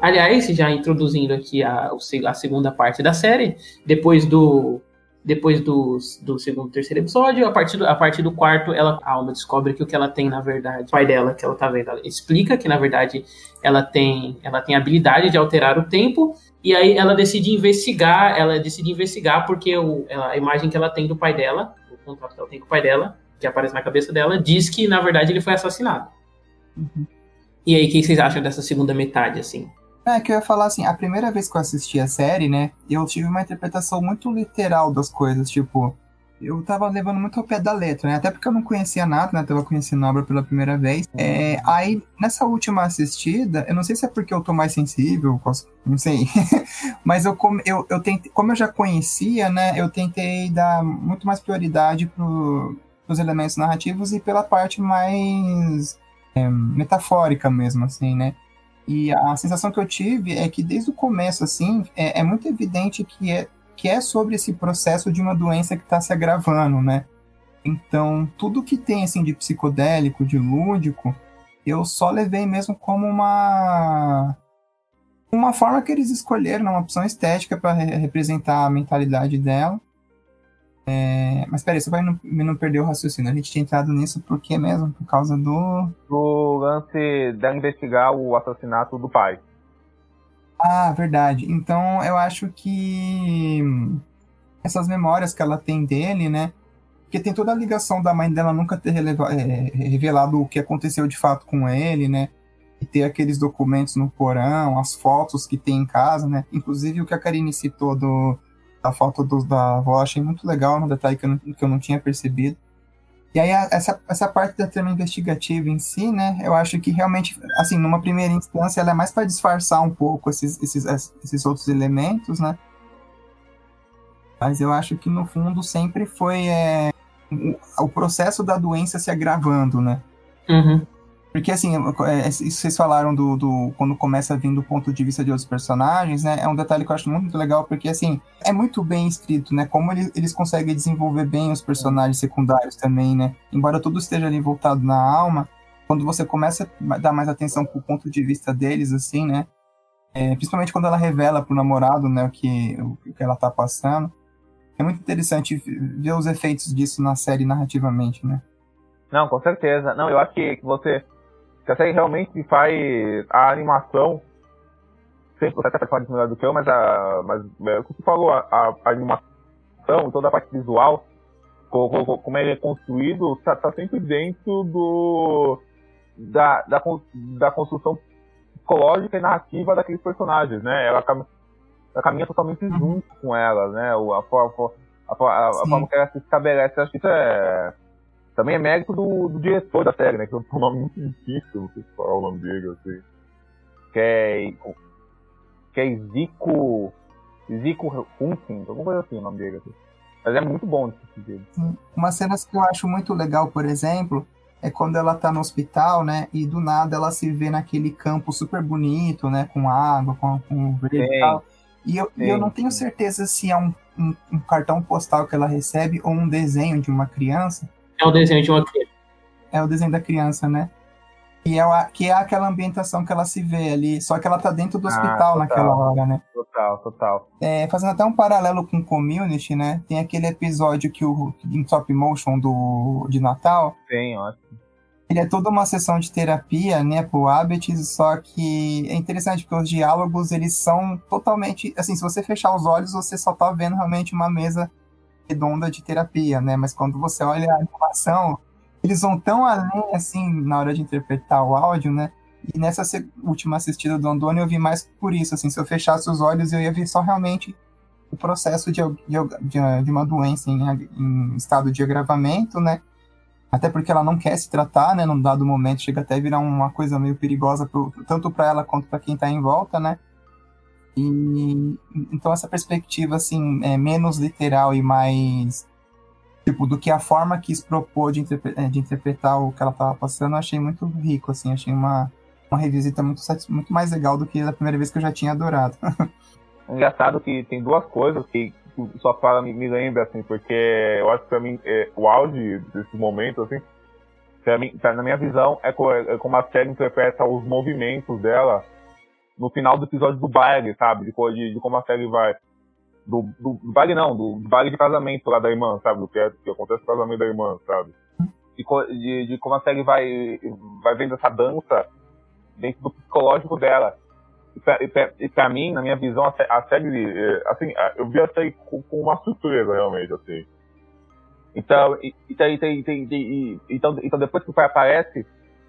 Aliás, já introduzindo aqui a, a segunda parte da série, depois do depois do, do segundo terceiro episódio, a partir do, a partir do quarto, ela, a alma descobre que o que ela tem, na verdade, o pai dela, que ela tá vendo, ela explica que, na verdade, ela tem, ela tem a habilidade de alterar o tempo, e aí ela decide investigar, ela decide investigar porque o, a imagem que ela tem do pai dela, o contato que ela tem com o pai dela, que aparece na cabeça dela, diz que, na verdade, ele foi assassinado. E aí, o que vocês acham dessa segunda metade, assim? É que eu ia falar assim, a primeira vez que eu assisti a série, né, eu tive uma interpretação muito literal das coisas, tipo, eu tava levando muito ao pé da letra, né, até porque eu não conhecia nada, né, tava conhecendo a obra pela primeira vez. É, aí, nessa última assistida, eu não sei se é porque eu tô mais sensível, não sei, mas eu, eu, eu tentei, como eu já conhecia, né, eu tentei dar muito mais prioridade pro, pros elementos narrativos e pela parte mais é, metafórica mesmo, assim, né. E a sensação que eu tive é que desde o começo, assim, é, é muito evidente que é, que é sobre esse processo de uma doença que está se agravando, né? Então, tudo que tem, assim, de psicodélico, de lúdico, eu só levei mesmo como uma uma forma que eles escolheram, né? uma opção estética para representar a mentalidade dela. É, mas peraí, você vai não, me não perder o raciocínio. A gente tinha entrado nisso por quê mesmo? Por causa do. Do lance dela investigar o assassinato do pai. Ah, verdade. Então eu acho que essas memórias que ela tem dele, né? Porque tem toda a ligação da mãe dela nunca ter releva- é, revelado o que aconteceu de fato com ele, né? E ter aqueles documentos no porão, as fotos que tem em casa, né? Inclusive o que a Karine citou do, da foto do, da avó, achei muito legal, um detalhe que eu não, que eu não tinha percebido. E aí a- essa, essa parte da trama investigativa em si, né, eu acho que realmente, assim, numa primeira instância, ela é mais para disfarçar um pouco esses, esses, esses outros elementos, né? Mas eu acho que no fundo sempre foi é, o processo da doença se agravando, né? Uhum. Porque, assim, é, isso vocês falaram do, do, Quando começa a vir do ponto de vista de outros personagens, né? É um detalhe que eu acho muito legal, porque, assim, é muito bem escrito, né? Como eles, eles conseguem desenvolver bem os personagens secundários também, né? Embora tudo esteja ali voltado na alma, quando você começa a dar mais atenção pro ponto de vista deles, assim, né? É, principalmente quando ela revela pro namorado, né? O que, o que ela tá passando. É muito interessante ver os efeitos disso na série narrativamente, né? Não, com certeza. Não, eu acho que você que a série realmente faz a animação. Sempre você até pode melhor do que eu, mas, a, mas é, o que você falou, a, a, animação, toda a parte visual, como, ele é construído, está tá sempre dentro do da, da, da construção psicológica e narrativa daqueles personagens, né? Ela, ela caminha totalmente junto com ela, né? A, a, a, a, a forma que ela se estabelece, acho que isso é também é mérito do, do diretor da série, né? Que é um nome muito difícil, não sei se falar o nome dele, assim. Que é. Que é Zico. Zico Hunting, alguma coisa assim o nome dele. Assim. Mas é muito bom esse sentido. Uma cena que eu acho muito legal, por exemplo, é quando ela tá no hospital, né? E do nada ela se vê naquele campo super bonito, né? Com água, com, com verde e tal. E eu, sim, eu não tenho certeza se é um, um, um, cartão postal que ela recebe ou um desenho de uma criança. É o desenho de uma criança. É o desenho da criança, né? Que é, que é aquela ambientação que ela se vê ali, só que ela tá dentro do ah, hospital ah, naquela hora, né? Total, total. É, fazendo até um paralelo com Community, né? Tem aquele episódio que o em top motion do, de Natal. Tem, ótimo. Ele é toda uma sessão de terapia, né, pro Abbott, só que é interessante porque os diálogos, eles são totalmente, assim, se você fechar os olhos, você só tá vendo realmente uma mesa redonda de terapia, né? Mas quando você olha a animação, eles vão tão além, assim, na hora de interpretar o áudio, né? E nessa última assistida do Andoni eu vi mais por isso, assim, se eu fechasse os olhos eu ia ver só realmente o processo de, de, de uma doença em, em, estado de agravamento, né? Até porque ela não quer se tratar, né? Num dado momento chega até a virar uma coisa meio perigosa pro, tanto para ela quanto para quem está em volta, né? E então essa perspectiva assim é menos literal e mais tipo do que a forma que se propôs de, interpre é, de interpretar o que ela estava passando, eu achei muito rico assim, achei uma uma revisita muito muito mais legal do que a primeira vez que eu já tinha adorado. É engraçado que tem duas coisas que sua fala me, me lembra assim, porque eu acho que para mim é, o auge desse momento assim, mim, pra, na minha visão é, é como a série interpreta os movimentos dela no final do episódio do baile, sabe? De, de, como a série vai. Do, do, do, baile não, do, baile de casamento lá da irmã, sabe? Do que, é, que acontece no casamento da irmã, sabe? De, de, de, como a série vai, vai vendo essa dança dentro do psicológico dela. E pra, e pra, e pra mim, na minha visão, a, a série, é, assim, eu vi a série com, com uma surpresa, realmente, assim. Então, e, e, então, então depois que o pai aparece,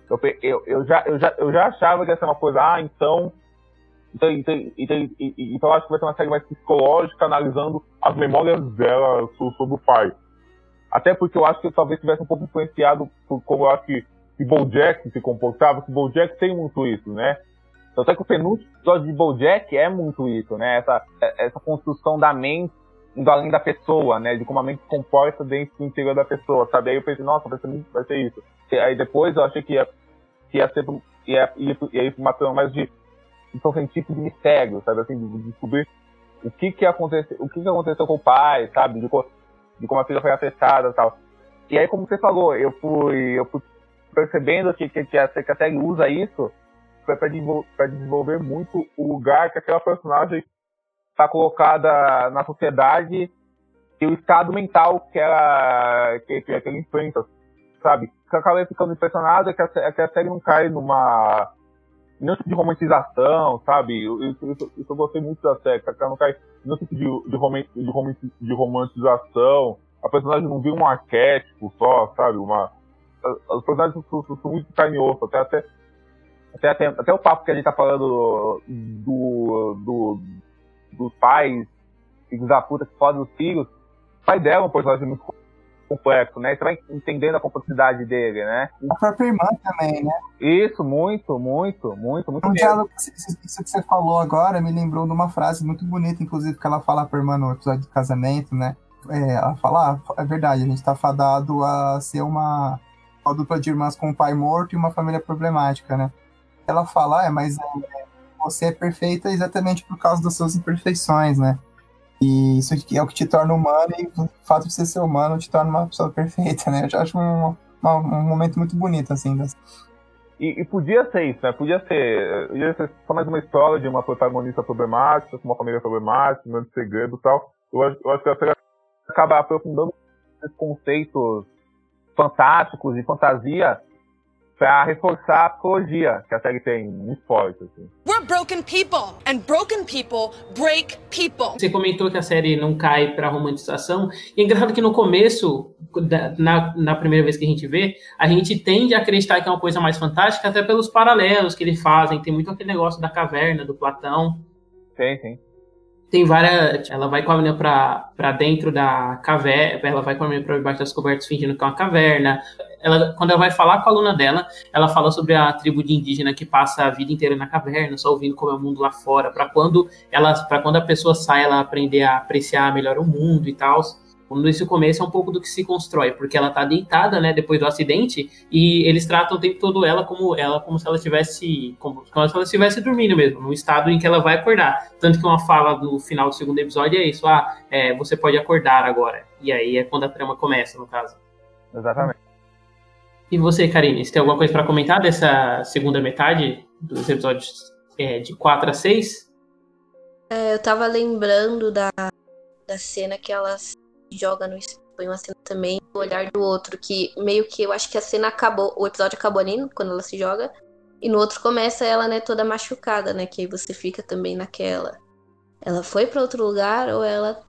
eu, eu, eu, já, eu, já, eu já achava que ia ser uma coisa, ah, então então, então, então, então eu acho que vai ser uma série mais psicológica, analisando as memórias dela sobre o pai. Até porque eu acho que talvez tivesse um pouco influenciado por como eu acho que, que Bojack se comportava, que Bojack tem muito isso, né? Então, até que o penúltimo episódio de Bojack é muito isso, né? Essa, essa construção da mente indo além da pessoa, né? De como a mente se comporta dentro do interior da pessoa, sabe? Aí eu pensei, nossa, vai ser, vai ser isso. E aí depois eu achei que ia, que ia ser ia, ia, ia pra uma trama mais de então científico de mistério, sabe? Assim, de descobrir o que que aconteceu, o que que aconteceu com o pai, sabe? De, de como a filha foi afetada e tal. E aí, como você falou, eu fui, eu fui percebendo que, que, que, a, que a série usa isso para desenvolver, desenvolver muito o lugar que aquela personagem está colocada na sociedade e o estado mental que ela, que, que, que ela enfrenta, sabe? Que acaba ficando impressionada que a, que a série não cai numa tipo de romantização, sabe? Isso, isso, isso eu gostei muito da série, cara. Não cai nenhum tipo de, de, de, romantização. A personagem não vira um arquétipo só, sabe? Uma, os personagens são, são, são muito carne osso, até, até, até, até, até o papo que a gente tá falando do, do, dos pais, filhos da puta que podem dos filhos. O pai dela é um personagem muito complexo, né? Você vai entendendo a complexidade dele, né? A própria irmã também, né? Isso, muito, muito, muito, muito. Um diálogo, isso que você falou agora me lembrou de uma frase muito bonita, inclusive, que ela fala pra irmã no episódio de casamento, né? É, ela fala, ah, é verdade, a gente tá fadado a ser uma uma dupla de irmãs com um pai morto e uma família problemática, né? Ela fala, ah, é, mas é, você é perfeita exatamente por causa das suas imperfeições, né? E isso é o que te torna humano e o fato de você ser humano te torna uma pessoa perfeita, né? Eu já acho um, um momento muito bonito, assim. Das... E, e, podia ser isso, né? Podia ser, podia ser só mais uma história de uma protagonista problemática, com uma família problemática, um grande segredo e tal. Eu acho, eu acho que a série acaba aprofundando esses conceitos fantásticos e fantasia para reforçar a psicologia que a série tem muito forte. Assim. We're broken people, and broken people break people. Você comentou que a série não cai para romantização, e é engraçado que no começo, na, na primeira vez que a gente vê, a gente tende a acreditar que é uma coisa mais fantástica, até pelos paralelos que eles fazem. Tem muito aquele negócio da caverna, do Platão. Tem, tem tem várias. Ela vai com a menina pra, pra dentro da caverna. Ela vai com a menina pra debaixo das cobertas fingindo que é uma caverna. Ela, quando ela vai falar com a aluna dela, ela fala sobre a tribo de indígena que passa a vida inteira na caverna, só ouvindo como é o mundo lá fora, para quando ela, para quando a pessoa sai, ela aprender a apreciar melhor o mundo e tal. Quando esse começo é um pouco do que se constrói, porque ela tá deitada, né, depois do acidente, e eles tratam o tempo todo ela como ela como se ela estivesse como, como se ela estivesse dormindo mesmo, num estado em que ela vai acordar. Tanto que uma fala no final do segundo episódio é isso: ah, é, você pode acordar agora. E aí é quando a trama começa, no caso. Exatamente. E você, Karine, você tem alguma coisa para comentar dessa segunda metade dos episódios é, de 4 a 6? É, eu tava lembrando da, da cena que elas joga no. Foi uma cena também do olhar do outro, que meio que eu acho que a cena acabou, o episódio acabou ali quando ela se joga, e no outro começa ela, né, toda machucada, né, que aí você fica também naquela. Ela foi para outro lugar ou ela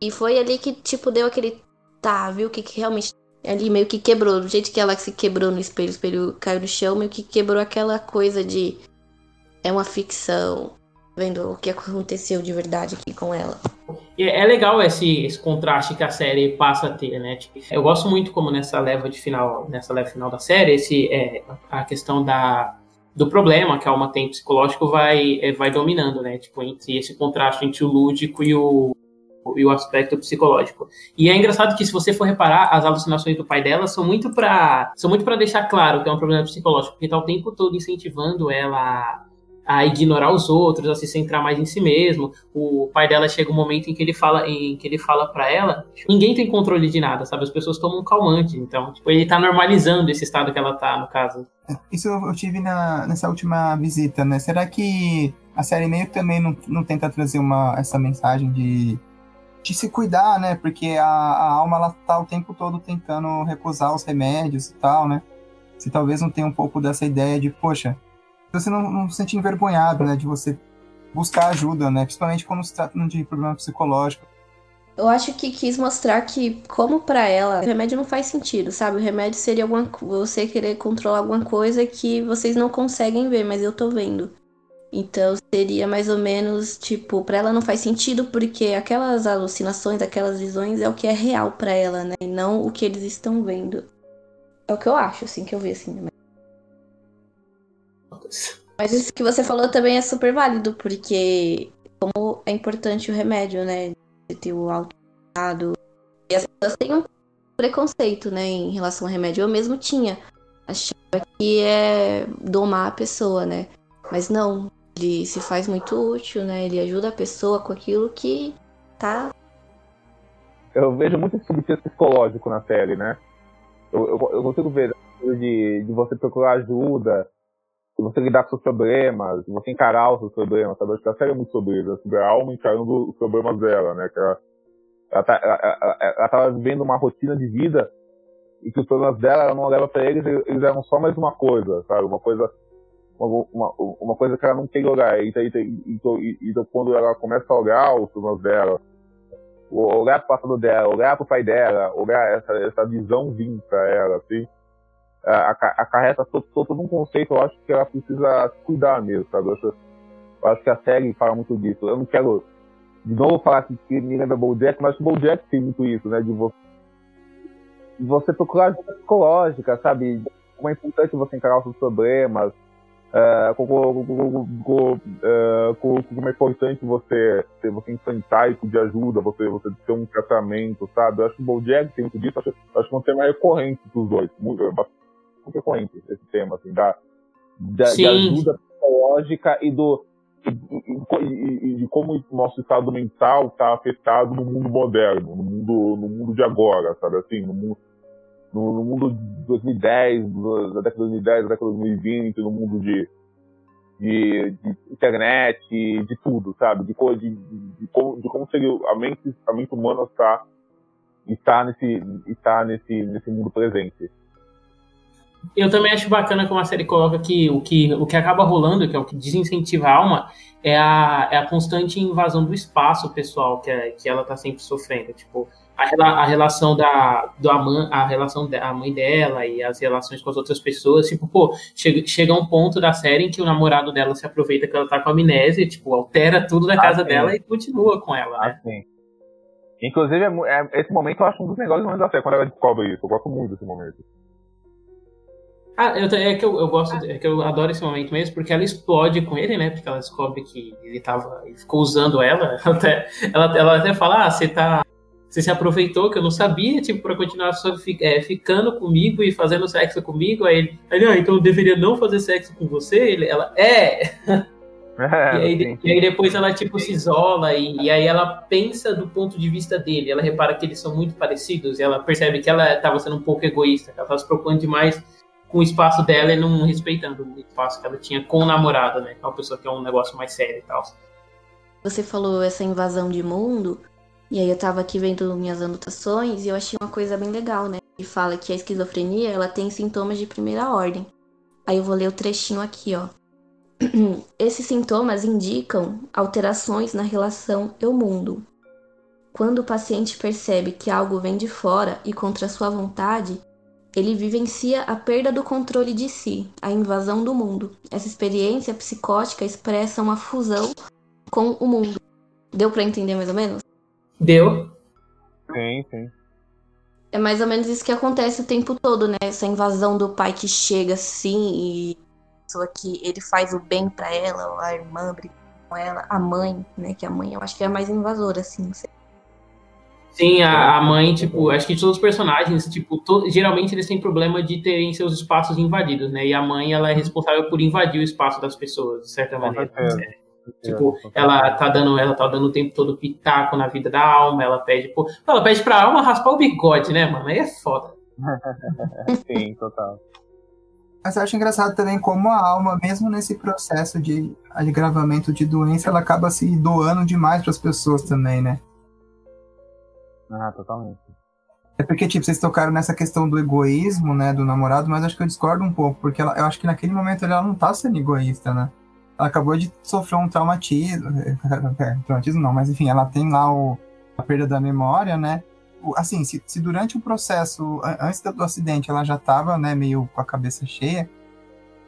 e foi ali que tipo deu aquele tá, viu que, que realmente ali meio que quebrou, do jeito que ela se quebrou no espelho, o espelho caiu no chão, meio que quebrou aquela coisa de é uma ficção, vendo o que aconteceu de verdade aqui com ela. É legal esse, esse contraste que a série passa a ter, né? Tipo, eu gosto muito como nessa leva de final, nessa leva final da série, esse, é, a questão da, do problema que a alma tem psicológico vai, é, vai dominando, né? Tipo, entre esse contraste entre o lúdico e o, e o aspecto psicológico. E é engraçado que se você for reparar, as alucinações do pai dela são muito para são muito para deixar claro que é um problema psicológico, porque tá o tempo todo incentivando ela a ignorar os outros, a se centrar mais em si mesmo. O pai dela chega um momento em que ele fala, em que ele fala para ela, ninguém tem controle de nada, sabe? As pessoas tomam um calmante, então, tipo, ele tá normalizando esse estado que ela tá, no caso. Isso eu tive na, nessa última visita, né? Será que a série meio também não, não tenta trazer uma, essa mensagem de, de se cuidar, né? Porque a, a alma, ela tá o tempo todo tentando recusar os remédios e tal, né? Se talvez não tenha um pouco dessa ideia de, poxa, você não, não se sente envergonhado, né, de você buscar ajuda, né, principalmente quando se trata de problema psicológico. Eu acho que quis mostrar que, como para ela, o remédio não faz sentido, sabe? O remédio seria alguma, você querer controlar alguma coisa que vocês não conseguem ver, mas eu tô vendo. Então seria mais ou menos tipo, para ela não faz sentido porque aquelas alucinações, aquelas visões é o que é real para ela, né? E não o que eles estão vendo. É o que eu acho, assim, que eu vi assim. Mas isso que você falou também é super válido, porque como é importante o remédio, né? De ter o autocuidado. E as pessoas têm um preconceito, né, em relação ao remédio. Eu mesmo tinha. Achava que é domar a pessoa, né? Mas não. Ele se faz muito útil, né? Ele ajuda a pessoa com aquilo que tá. Eu vejo muito esse subtexto psicológico na série, né? Eu, eu, eu consigo ver de, de você procurar ajuda, você lidar com seus problemas, você encarar os seus problemas, sabe? Acho que a série é muito sobre isso, sobre a alma encarando os problemas dela, né? Que ela, ela, tá, ela, ela, tava vivendo uma rotina de vida e que os problemas dela, ela não leva para eles, eles eram só mais uma coisa, sabe? Uma coisa uma, uma, uma coisa que ela não quer olhar. Então, então, então, quando ela começa a olhar os problemas dela, olhar para o passado dela, olhar para o pai dela, olhar essa, essa visão vir para ela, assim, acarreta todo, todo um conceito, eu acho que ela precisa cuidar mesmo, sabe? Eu acho, eu acho que a série fala muito disso. Eu não quero, de novo, falar que, que me lembra Bojack, mas o Bojack tem muito isso, né? De você, de você procurar ajuda psicológica, sabe? Como é importante você encarar os seus problemas, Uh, como, como é importante você, você enfrentar isso de ajuda, você, você ter um tratamento, sabe? Eu acho que o Bojack tem tudo isso, acho, acho que é um tema recorrente dos dois, muito, recorrente esse tema, assim, da, da de ajuda psicológica e do e, de como o nosso estado mental está afetado no mundo moderno, no mundo, no mundo de agora, sabe assim, no mundo, no, no mundo de 2010, da década de 2010, da década de 2020, no mundo de, de, de internet, de tudo, sabe? De, de, de, como, de como seria a mente, a mente humana está, está, nesse, está nesse, nesse mundo presente. Eu também acho bacana como a série coloca que o que, o que acaba rolando, que é o que desincentiva a alma, é a, é a constante invasão do espaço pessoal que, é, que ela tá sempre sofrendo. Tipo, a, a relação da do Aman, a relação da mãe dela e as relações com as outras pessoas, tipo, pô, chega, chega um ponto da série em que o namorado dela se aproveita que ela tá com amnésia, tipo, altera tudo da ah, casa dela e continua com ela, né? Ah, sim. Inclusive, é, é, esse momento eu acho um dos melhores momentos da série, quando ela descobre isso. Eu gosto muito desse momento. Ah, eu, é que eu, eu gosto, é que eu adoro esse momento mesmo, porque ela explode com ele, né? Porque ela descobre que ele tava, ele ficou usando ela. Até, ela, ela até fala, ah, você tá. Você se aproveitou que eu não sabia, tipo, pra continuar só, é, ficando comigo e fazendo sexo comigo. Aí ele, aí, ah, então eu deveria não fazer sexo com você? Ele, ela, é! é e, aí, e, aí, depois ela tipo se isola e, e, aí ela pensa do ponto de vista dele. Ela repara que eles são muito parecidos e ela percebe que ela estava sendo um pouco egoísta, que ela estava se preocupando demais com o espaço dela e não respeitando o espaço que ela tinha com o namorado, né? É uma pessoa que é um negócio mais sério e tal. Você falou essa invasão de mundo, e aí eu tava aqui vendo minhas anotações e eu achei uma coisa bem legal, né? Que fala que a esquizofrenia, ela tem sintomas de primeira ordem. Aí eu vou ler o trechinho aqui, ó. Esses sintomas indicam alterações na relação eu-mundo. Quando o paciente percebe que algo vem de fora e contra sua vontade, ele vivencia a perda do controle de si, a invasão do mundo. Essa experiência psicótica expressa uma fusão com o mundo. Deu para entender mais ou menos? Deu. Sim, sim. É mais ou menos isso que acontece o tempo todo, né? Essa invasão do pai que chega assim e pessoa que ele faz o bem para ela, a irmã briga com ela, a mãe, né? Que a mãe eu acho que é a mais invasora, assim, não sei. Sim, a, a, mãe, tipo, acho que todos os personagens, tipo, to, geralmente eles têm problema de terem seus espaços invadidos, né? E a mãe, ela é responsável por invadir o espaço das pessoas, de certa maneira. É. Tipo, ela tá dando, ela tá dando o tempo todo pitaco na vida da alma, ela pede, pô, ela pede pra alma raspar o bigode, né, mano? Aí é foda. Sim, total. Mas eu acho engraçado também como a alma, mesmo nesse processo de agravamento de doença, ela acaba se doando demais para as pessoas também, né? Ah, totalmente. É porque, tipo, vocês tocaram nessa questão do egoísmo, né, do namorado, mas acho que eu discordo um pouco, porque ela, eu acho que naquele momento ela não tá sendo egoísta, né? Ela acabou de sofrer um traumatismo, é, traumatismo não, mas enfim, ela tem lá o, a perda da memória, né? Assim, se, se durante o processo, antes do acidente, ela já tava, né, meio com a cabeça cheia,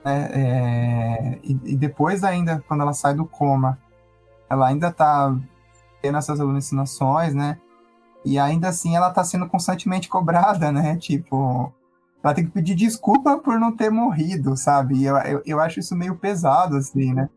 né, é, e, e depois ainda, quando ela sai do coma, ela ainda tá tendo essas alucinações, né? E ainda assim ela tá sendo constantemente cobrada, né? Tipo, ela tem que pedir desculpa por não ter morrido, sabe? Eu, eu, eu acho isso meio pesado, assim, né?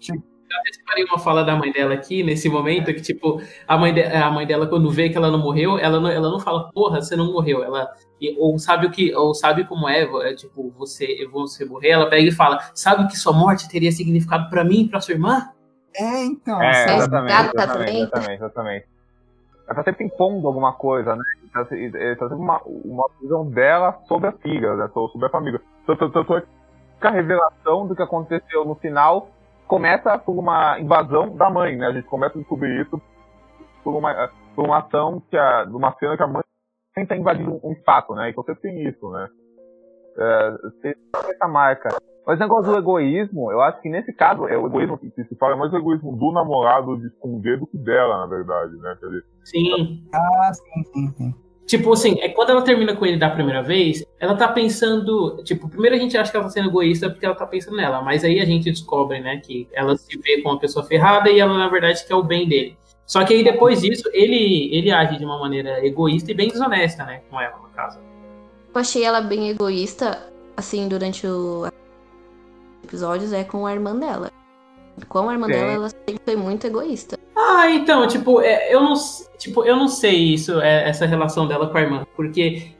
Sim. Eu separei uma fala da mãe dela aqui, nesse momento, que, tipo, a mãe, de, a mãe dela, quando vê que ela não morreu, ela não, ela não fala, porra, você não morreu. Ela, ou sabe o que, ou sabe como é, é tipo, você, eu vou você morrer, ela pega e fala, sabe o que sua morte teria significado para mim e pra sua irmã? É, então. É, exatamente, exatamente, exatamente, exatamente ela tá sempre impondo alguma coisa, né? Tá, tá sempre uma, uma visão dela sobre a filha, né? sobre a família. Tanto é a revelação do que aconteceu no final começa por uma invasão da mãe, né? A gente começa a descobrir isso por uma, por uma ação, que a, uma cena que a mãe tenta invadir um, um espaço, né? Então você tem isso, né? É, essa marca. Mas o negócio do egoísmo, eu acho que nesse caso, é o egoísmo que se fala é mais o egoísmo do namorado de esconder do que dela, na verdade, né? Quer dizer, sim. Ah, sim, sim, sim. Tipo assim, é quando ela termina com ele da primeira vez, ela tá pensando. Tipo, primeiro a gente acha que ela tá sendo egoísta porque ela tá pensando nela, mas aí a gente descobre, né, que ela se vê como uma pessoa ferrada e ela, na verdade, quer o bem dele. Só que aí depois disso, ele, ele age de uma maneira egoísta e bem desonesta, né, com ela, no caso. Eu achei ela bem egoísta, assim, durante o, episódios é com a irmã dela. Com a irmã Sim. dela, ela sempre foi muito egoísta. Ah, então, tipo, é, eu não, tipo, eu não sei isso, é, essa relação dela com a irmã, porque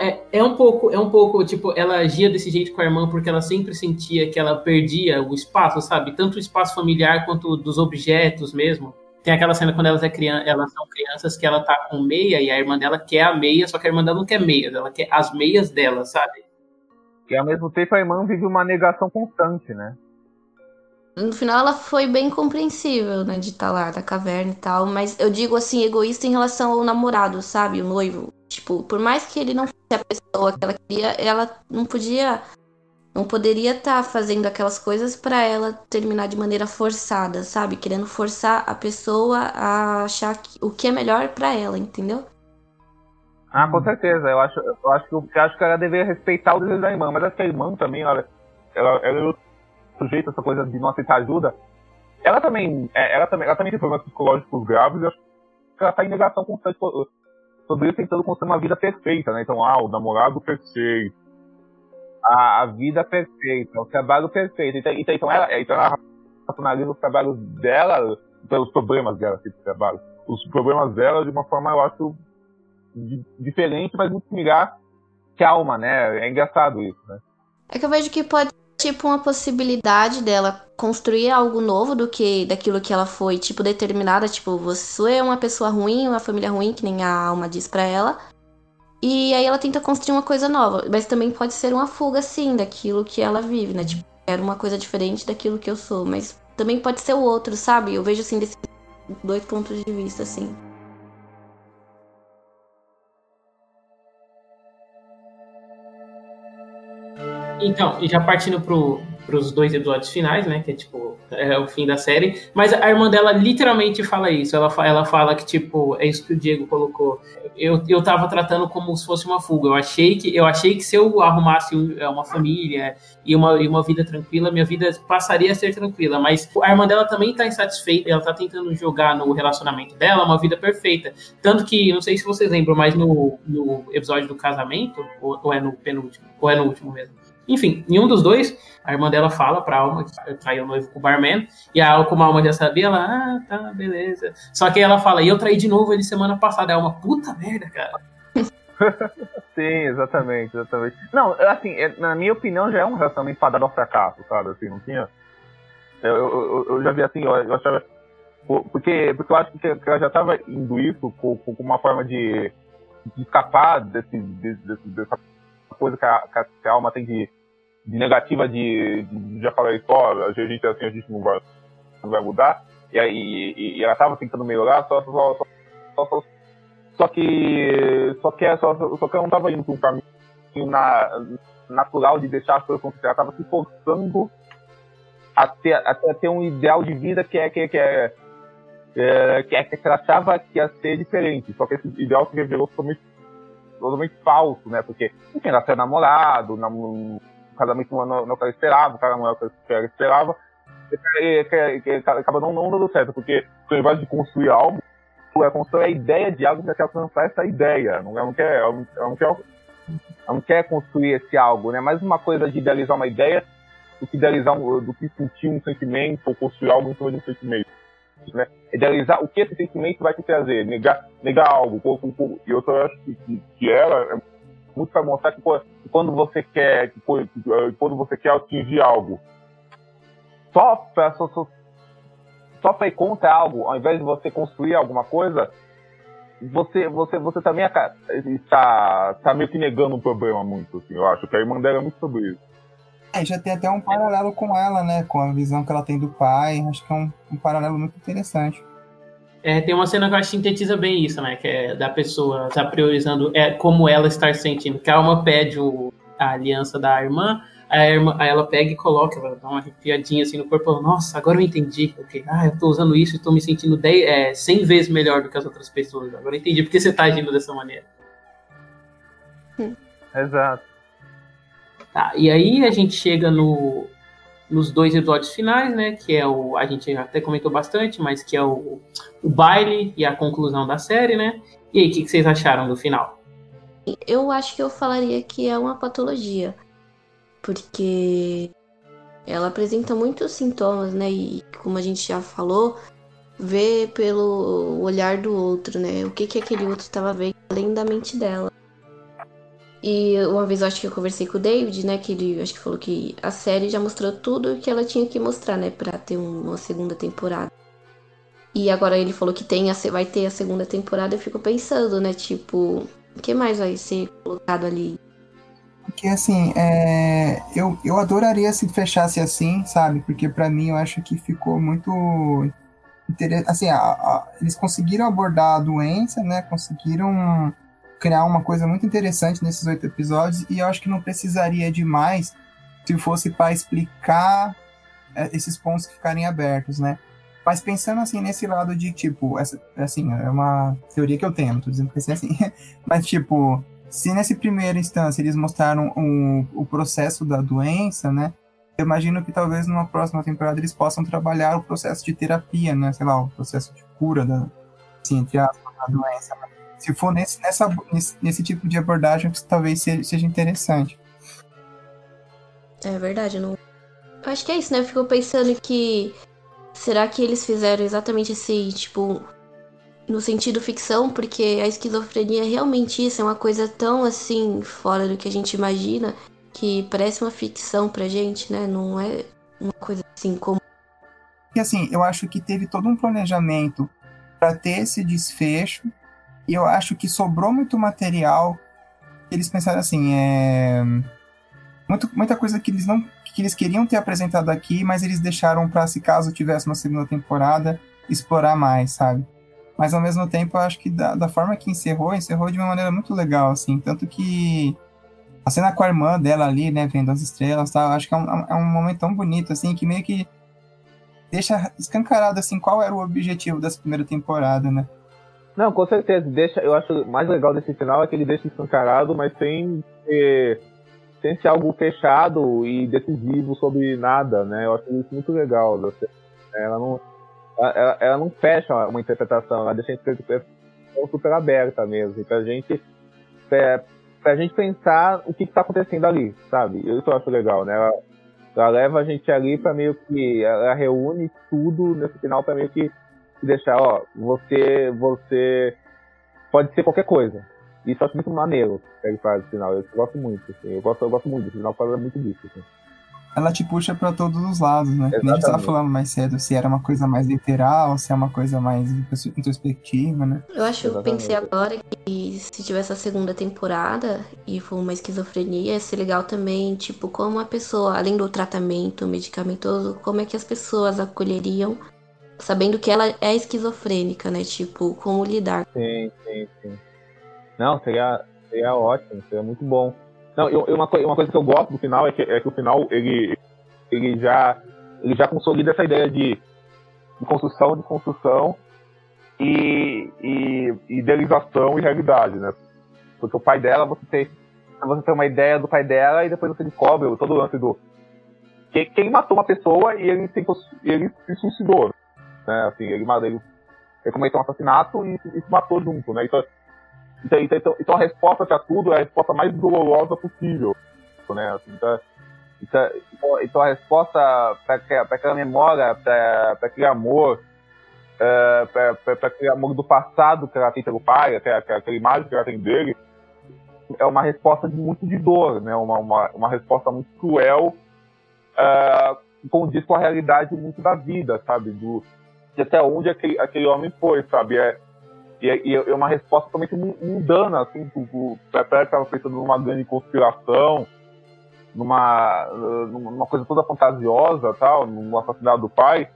é, é um pouco, é um pouco, tipo, ela agia desse jeito com a irmã porque ela sempre sentia que ela perdia o espaço, sabe? Tanto o espaço familiar quanto dos objetos mesmo. Tem aquela cena quando elas, é crian elas são crianças que ela tá com meia e a irmã dela quer a meia, só que a irmã dela não quer meia, ela quer as meias dela, sabe? E ao mesmo tempo a irmã vive uma negação constante, né? No final ela foi bem compreensível, né, de estar lá na caverna e tal, mas eu digo assim, egoísta em relação ao namorado, sabe, o noivo. Tipo, por mais que ele não fosse a pessoa que ela queria, ela não podia, não poderia estar fazendo aquelas coisas pra ela terminar de maneira forçada, sabe? Querendo forçar a pessoa a achar que- o que é melhor pra ela, entendeu? Ah, com certeza. Eu acho, eu acho, que, eu acho que ela deveria respeitar o desejo da irmã, mas a irmã também, ela, ela, ela é sujeita a essa coisa de não aceitar ajuda. Ela também, é, ela também, ela também tem problemas psicológicos graves. Eu acho que ela tá em negação constante so- sobre isso, tentando construir uma vida perfeita, né? Então, ah, o namorado perfeito, a, a vida perfeita, o trabalho perfeito. Então, então, então ela, então ela racionaliza os trabalhos dela pelos problemas dela, tipo de trabalho. Os problemas dela de uma forma, eu acho, di- diferente, mas muito similar que alma, né? É engraçado isso, né? É que eu vejo que pode tipo uma possibilidade dela construir algo novo do que daquilo que ela foi, tipo, determinada, tipo, você é uma pessoa ruim, uma família ruim, que nem a alma diz pra ela. E aí ela tenta construir uma coisa nova, mas também pode ser uma fuga assim daquilo que ela vive, né? Tipo, quero uma coisa diferente daquilo que eu sou, mas também pode ser o outro, sabe? Eu vejo assim desses dois pontos de vista assim. Então, e já partindo pro, pros dois episódios finais, né? Que é tipo, é o fim da série. Mas a irmã dela literalmente fala isso. Ela, ela fala que, tipo, é isso que o Diego colocou. Eu, eu tava tratando como se fosse uma fuga. Eu achei que, eu achei que se eu arrumasse um- é, uma família e uma, e uma vida tranquila, minha vida passaria a ser tranquila. Mas a irmã dela também tá insatisfeita. Ela tá tentando jogar no relacionamento dela uma vida perfeita. Tanto que, não sei se vocês lembram, mas no, no episódio do casamento, ou, ou é no penúltimo, ou é no último mesmo. Enfim, em um dos dois, a irmã dela fala pra Alma que traiu o noivo com o barman, e a Alma, como a Alma já sabia, ela, ah, tá, beleza. Só que ela fala, e eu traí de novo ele semana passada. É uma puta merda, cara. Sim, exatamente, exatamente. Não, assim, é- na minha opinião já é um relacionamento fadado ao fracasso, sabe? Assim, não tinha. Eu, eu, eu- já vi assim, eu, eu achava. por- Porque, porque eu acho que ela já estava indo isso com, com uma forma de, de escapar desse, desse, dessa coisa que a- que a alma tem de, de negativa de, de já falei só, a gente assim, a gente não vai, não vai mudar. E, e, e ela estava tentando melhorar, só, só, só, só, só, que só que só, só que ela não estava indo para um caminho na, natural de deixar as coisas acontecer. Ela estava se forçando a ter, a ter, um ideal de vida que é que é, que é, é, que, é, que ela achava que ia ser diferente. Só que esse ideal se revelou totalmente, totalmente falso, né? Porque, enfim, ela saiu namorado, nam, um casamento não, não, não que ela esperava, o cara não era o que ela esperava. E, que, que acaba não, não dando certo, porque ao invés de construir algo, ela constrói a ideia de algo que quer alcançar essa ideia. Não, ela, não quer, não, não quer, não quer construir esse algo, né? Mais uma coisa de idealizar uma ideia do que idealizar um, do que sentir um sentimento ou construir algo em cima de um sentimento. Né? Idealizar o que esse sentimento vai te trazer, negar, negar algo. E eu acho que, que, que ela é muito para mostrar que, que quando você quer que, que, quando você quer atingir algo, só para só para ir contra algo, ao invés de você construir alguma coisa, você, você, você também está, está meio que negando um problema muito, assim, eu acho que a irmã dela é muito sobre isso. É, já tem até um paralelo com ela, né? Com a visão que ela tem do pai. Acho que é um, um paralelo muito interessante. É, tem uma cena que eu acho que sintetiza bem isso, né? Que é da pessoa estar tá priorizando é, como ela está se sentindo. Que a alma pede o, a aliança da irmã, a irmã, aí ela pega e coloca, ela dá uma arrepiadinha assim no corpo. Nossa, agora eu entendi. Okay. Ah, eu tô usando isso e tô me sentindo 10, é, 100 vezes melhor do que as outras pessoas. Agora eu entendi porque você tá agindo dessa maneira. Exato. Tá, e aí a gente chega no, nos dois episódios finais, né? Que é o. A gente até comentou bastante, mas que é o, o baile e a conclusão da série, né? E aí, o que, que vocês acharam do final? Eu acho que eu falaria que é uma patologia. Porque ela apresenta muitos sintomas, né? E como a gente já falou, vê pelo olhar do outro, né? O que que aquele outro estava vendo além da mente dela. E uma vez eu acho que eu conversei com o David, né? Que ele acho que falou que a série já mostrou tudo que ela tinha que mostrar, né? Pra ter uma segunda temporada. E agora ele falou que tem a, vai ter a segunda temporada. Eu fico pensando, né? Tipo, o que mais vai ser colocado ali? Porque assim, é, eu, eu adoraria se fechasse assim, sabe? Porque para mim eu acho que ficou muito interessante. Assim, a, a, eles conseguiram abordar a doença, né? Conseguiram criar uma coisa muito interessante nesses oito episódios e eu acho que não precisaria de mais se fosse para explicar é, esses pontos que ficarem abertos, né? Mas pensando assim nesse lado de tipo, essa, assim, é uma teoria que eu tenho, não tô dizendo que vai assim, mas tipo, se nessa primeira instância eles mostraram o, o processo da doença, né? Eu imagino que talvez numa próxima temporada eles possam trabalhar o processo de terapia, né? Sei lá, o processo de cura da, assim, entre da doença. Né? Se for nesse, nessa, nesse, nesse tipo de abordagem, talvez seja, seja interessante. É verdade, não. Eu acho que é isso, né? Eu fico pensando que. Será que eles fizeram exatamente esse, tipo, no sentido ficção, porque a esquizofrenia é realmente isso, é uma coisa tão assim fora do que a gente imagina que parece uma ficção pra gente, né? Não é uma coisa assim como. E assim, eu acho que teve todo um planejamento para ter esse desfecho, e eu acho que sobrou muito material. Eles pensaram assim, é. Muito, muita coisa que eles não que eles queriam ter apresentado aqui, mas eles deixaram para se caso tivesse uma segunda temporada explorar mais, sabe? Mas ao mesmo tempo, eu acho que da, da, forma que encerrou, encerrou de uma maneira muito legal, assim. Tanto que a cena com a irmã dela ali, né, vendo as estrelas tal, acho que é um, é um momento tão bonito, assim, que meio que deixa escancarado, assim, qual era o objetivo dessa primeira temporada, né? Não, com certeza. Deixa, eu acho mais legal desse final é que ele deixa escancarado, mas sem ser, sem ser algo fechado e decisivo sobre nada, né? Eu acho isso muito legal. Ela não ela, ela, não fecha uma interpretação, ela deixa a interpretação super aberta mesmo. E pra gente, pra, pra gente pensar o que, está acontecendo ali, sabe? Isso eu acho legal, né? Ela, ela, leva a gente ali pra meio que. Ela reúne tudo nesse final pra meio que deixar, ó, você. Você pode ser qualquer coisa. Isso eu acho muito maneiro que ele faz no final. Eu gosto muito, assim. Eu gosto, eu gosto muito. O final fala muito disso, assim ela te puxa para todos os lados, né? Exatamente. Nem a gente tava falando mais cedo se era uma coisa mais literal, se é uma coisa mais introspectiva, né? Eu acho, eu pensei agora que se tivesse a segunda temporada e for uma esquizofrenia, ia ser legal também, tipo, como a pessoa, além do tratamento medicamentoso, como é que as pessoas acolheriam sabendo que ela é esquizofrênica, né? Tipo, como lidar. Sim, sim, sim. Não, seria, seria ótimo, seria muito bom. Não, eu, uma, uma coisa que eu gosto do final é que, é que o final ele, ele, já, ele já consolida essa ideia de, de construção, de construção e, e idealização e realidade, né? Porque o pai dela, você tem, você tem uma ideia do pai dela e depois você descobre todo o lance do. Que ele matou uma pessoa e ele, tem, ele se suicidou. Né? Assim, ele, ele, ele cometeu um assassinato e, e se matou junto, né? Então, então, então, então a resposta para tudo é a resposta mais dolorosa possível. Né? Assim, então, então, então, a resposta para aquela memória, para aquele amor, é, para aquele amor do passado que ela tem pelo pai, até aquela imagem que ela tem dele, é uma resposta de muito de dor, né? uma, uma, uma resposta muito cruel, uh, condiz com a realidade muito da vida, sabe? Do, de até onde aquele, aquele homem foi, sabe? É, e, é, é uma resposta totalmente mundana, assim, parece que estava pensando numa grande conspiração, numa, numa coisa toda fantasiosa, tal, no assassinato do pai.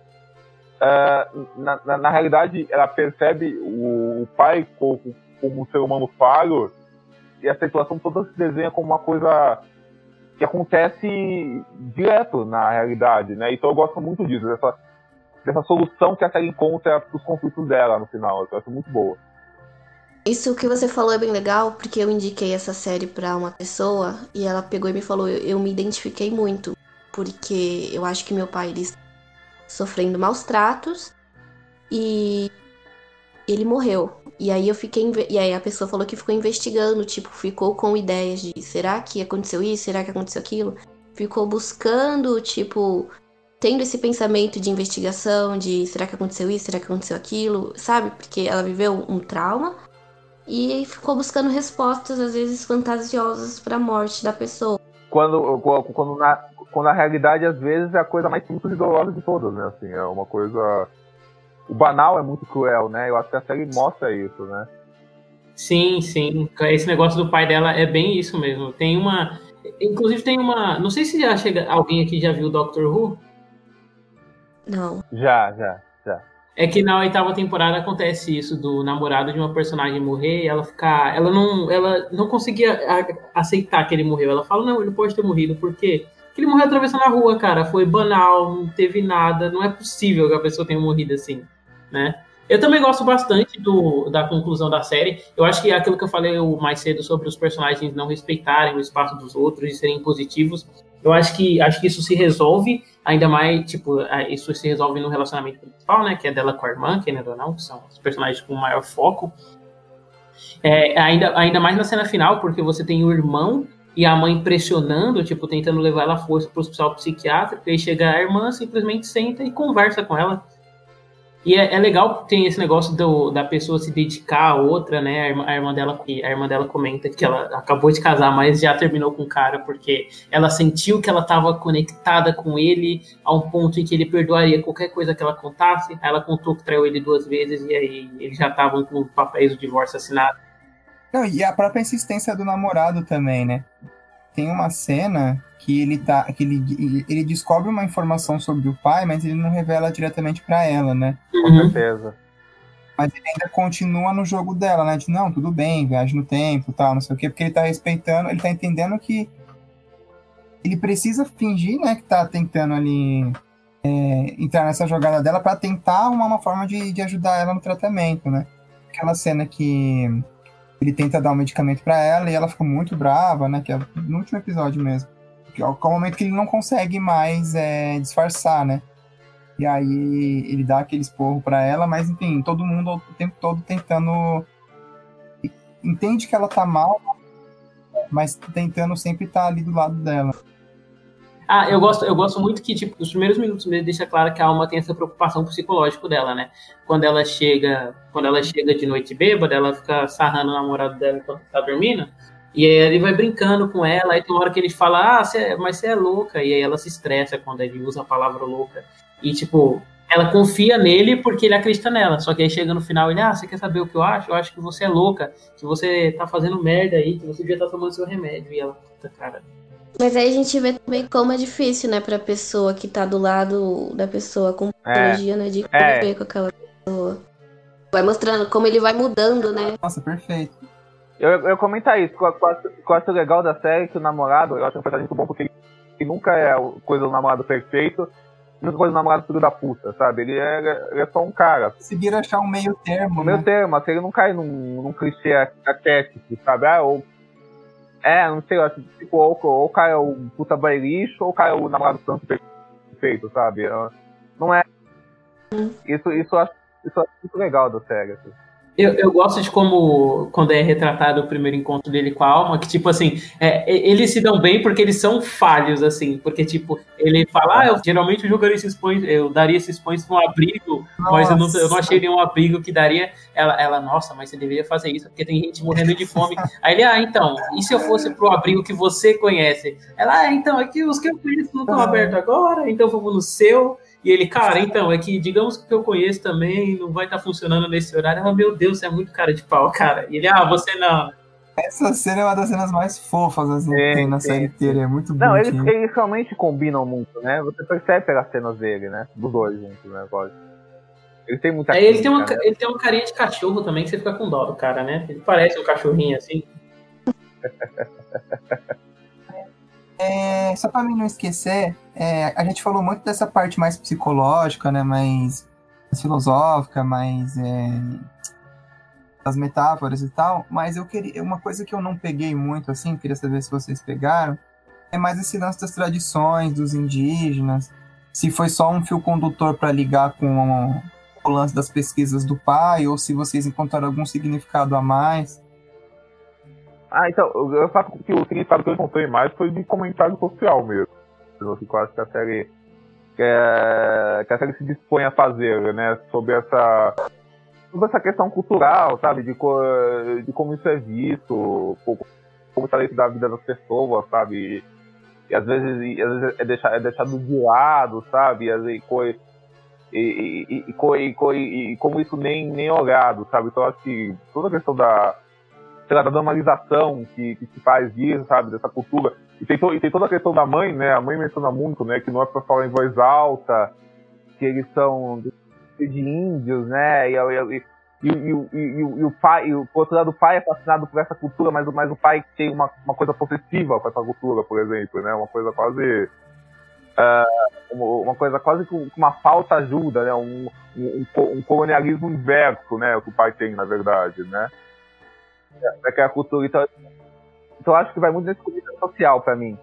É, na, na, na, realidade, ela percebe o, o pai como, como um ser humano falho e a situação toda se desenha como uma coisa que acontece direto na realidade, né? Então eu gosto muito disso, dessa, dessa solução que a série encontra para os conflitos dela no final. Eu acho muito boa. Isso que você falou é bem legal, porque eu indiquei essa série para uma pessoa e ela pegou e me falou, eu, eu, me identifiquei muito, porque eu acho que meu pai ele está sofrendo maus tratos e ele morreu. E aí eu fiquei e aí a pessoa falou que ficou investigando, tipo, ficou com ideias de será que aconteceu isso, será que aconteceu aquilo? ficou buscando, tipo, tendo esse pensamento de investigação, de será que aconteceu isso, será que aconteceu aquilo, sabe? Porque ela viveu um trauma e ficou buscando respostas, às vezes fantasiosas, para a morte da pessoa. Quando, quando, na, quando na realidade, às vezes, é a coisa mais simples e dolorosa de todas, né? Assim, é uma coisa. O banal é muito cruel, né? Eu acho que a série mostra isso, né? Sim, sim. Esse negócio do pai dela é bem isso mesmo. Tem uma. Inclusive tem uma. Não sei se já chega. Alguém aqui já viu o Doctor Who? Não. Já, já, já. É que na oitava temporada acontece isso do namorado de uma personagem morrer e ela ficar. Ela não, ela não conseguia aceitar que ele morreu. Ela fala, não, ele pode ter morrido. Por quê? Porque ele morreu atravessando a rua, cara. Foi banal, não teve nada. Não é possível que a pessoa tenha morrido assim, né? Eu também gosto bastante do, da conclusão da série. Eu acho que é aquilo que eu falei mais cedo sobre os personagens não respeitarem o espaço dos outros e serem positivos, eu acho que acho que isso se resolve ainda mais, tipo, isso se resolve no relacionamento principal, né, que é dela com a irmã, querendo ou não, que são os personagens com maior foco. É, ainda, ainda mais na cena final, porque você tem o irmão e a mãe pressionando, tipo, tentando levar ela à força para o hospital psiquiátrico, e aí chega a irmã, simplesmente senta e conversa com ela e é, é, legal que tem esse negócio do, da pessoa se dedicar a outra, né? A irmã, a irmã, dela, a irmã dela comenta que ela acabou de casar, mas já terminou com o cara, porque ela sentiu que ela estava conectada com ele a um ponto em que ele perdoaria qualquer coisa que ela contasse. Aí ela contou que traiu ele duas vezes e aí eles já estavam com papéis do divórcio assinado. Não, e a própria insistência do namorado também, né? Tem uma cena que ele tá que ele, ele descobre uma informação sobre o pai, mas ele não revela diretamente para ela, né? Com uhum. certeza. Mas ele ainda continua no jogo dela, né? De não, tudo bem, viagem no tempo, tal, não sei o quê, porque ele tá respeitando, ele tá entendendo que ele precisa fingir, né, que tá tentando ali é, entrar nessa jogada dela para tentar arrumar uma forma de, de ajudar ela no tratamento, né? Aquela cena que ele tenta dar um medicamento para ela e ela fica muito brava, né? Que é no último episódio mesmo que é o momento que ele não consegue mais é, disfarçar, né? E aí ele dá aquele esporro para ela, mas enfim, todo mundo o tempo todo tentando. Entende que ela tá mal, mas tentando sempre estar tá ali do lado dela. Ah, eu gosto, eu gosto muito que, tipo, os primeiros minutos mesmo deixa claro que a alma tem essa preocupação psicológica dela, né? Quando ela chega, quando ela chega de noite bêbada, ela fica sarrando o namorado dela enquanto tá dormindo. E aí ele vai brincando com ela, aí tem uma hora que ele fala, ah, é, mas você é louca, e aí ela se estressa quando ele usa a palavra louca. E tipo, ela confia nele porque ele acredita nela. Só que aí chega no final ele, ah, você quer saber o que eu acho? Eu acho que você é louca, que você tá fazendo merda aí, que você devia estar tá tomando seu remédio. E ela, puta cara. Mas aí a gente vê também como é difícil, né, pra pessoa que tá do lado da pessoa com patologia, é. né, de conviver é. com aquela pessoa. Vai mostrando como ele vai mudando, né? Nossa, perfeito. Eu, eu comentar isso, que eu, acho legal da série que o namorado, eu acho um personagem muito bom porque ele nunca é coisa do namorado perfeito, nunca coisa do namorado filho da puta, sabe? Ele é, ele é só um cara. Conseguir achar um meio termo. Um né? meio termo, assim, ele não cai num, num clichê arquétipo, sabe? Ah, ou. É, não sei, acho, tipo, ou, ou o cara é o puta bailixo, ou o cara é o namorado santo perfeito, sabe? Não é. Isso, isso, eu acho, isso acho muito legal da série. Assim. Eu, eu, gosto de como, quando é retratado o primeiro encontro dele com a alma, que, tipo assim, é, eles se dão bem porque eles são falhos, assim, porque, tipo, ele fala, ah, eu geralmente eu jogaria esses pães, eu daria esses pães para um abrigo, nossa. mas eu não, eu não achei nenhum abrigo que daria. Ela, ela, nossa, mas você deveria fazer isso, porque tem gente morrendo de fome. Aí ele, ah, então, e se eu fosse pro abrigo que você conhece? Ela, ah, então, é que os que eu conheço não estão abertos agora, então vamos no seu. E ele, cara, então, é que digamos que eu conheço também não vai estar tá funcionando nesse horário. Ela, meu Deus, você é muito cara de pau, cara. E ele, ah, você não. Essa cena é uma das cenas mais fofas assim, é, que tem na é, série inteira, é muito Não, eles, eles, realmente combinam muito, né? Você percebe pelas cenas dele, né? Dos dois juntos, né? Ele tem muita é, ele, tem uma, né? ele tem uma carinha de cachorro também que você fica com dó do cara, né? Ele parece um cachorrinho assim. É, só para mim não esquecer, é, a gente falou muito dessa parte mais psicológica, né, mais, mais filosófica, mais é, das metáforas e tal, mas eu queria uma coisa que eu não peguei muito assim, queria saber se vocês pegaram, é mais esse lance das tradições dos indígenas, se foi só um fio condutor para ligar com o lance das pesquisas do pai ou se vocês encontraram algum significado a mais. Ah, então, eu faço que o significado que eu encontrei mais foi de comentário social mesmo. que eu acho que a série que, é, que a série se dispõe a fazer, né? Sobre essa sobre essa questão cultural, sabe? De, de como isso é visto, como está dentro da vida das pessoas, sabe? E, às vezes, e, às vezes é, deixado, é deixado de lado, sabe? E, e, e, e, como isso nem, nem olhado, sabe? Então acho que toda a questão da, da normalização que, que se faz disso, sabe? Dessa cultura. E tem, to, e tem toda a questão da mãe, né? A mãe menciona muito, né? Que não é para falar em voz alta, que eles são de índios, né? E, e, e, e, o pai, por outro lado, o pai é fascinado por essa cultura, mas, mas o pai tem uma, uma coisa possessiva com essa cultura, por exemplo, né? Uma coisa quase. Uh, uma coisa quase com uma falta ajuda, né? Um, um, um, colonialismo inverso, né? O que o pai tem, na verdade, né? É, é a cultura. Então, então acho que vai muito nesse comida social para mim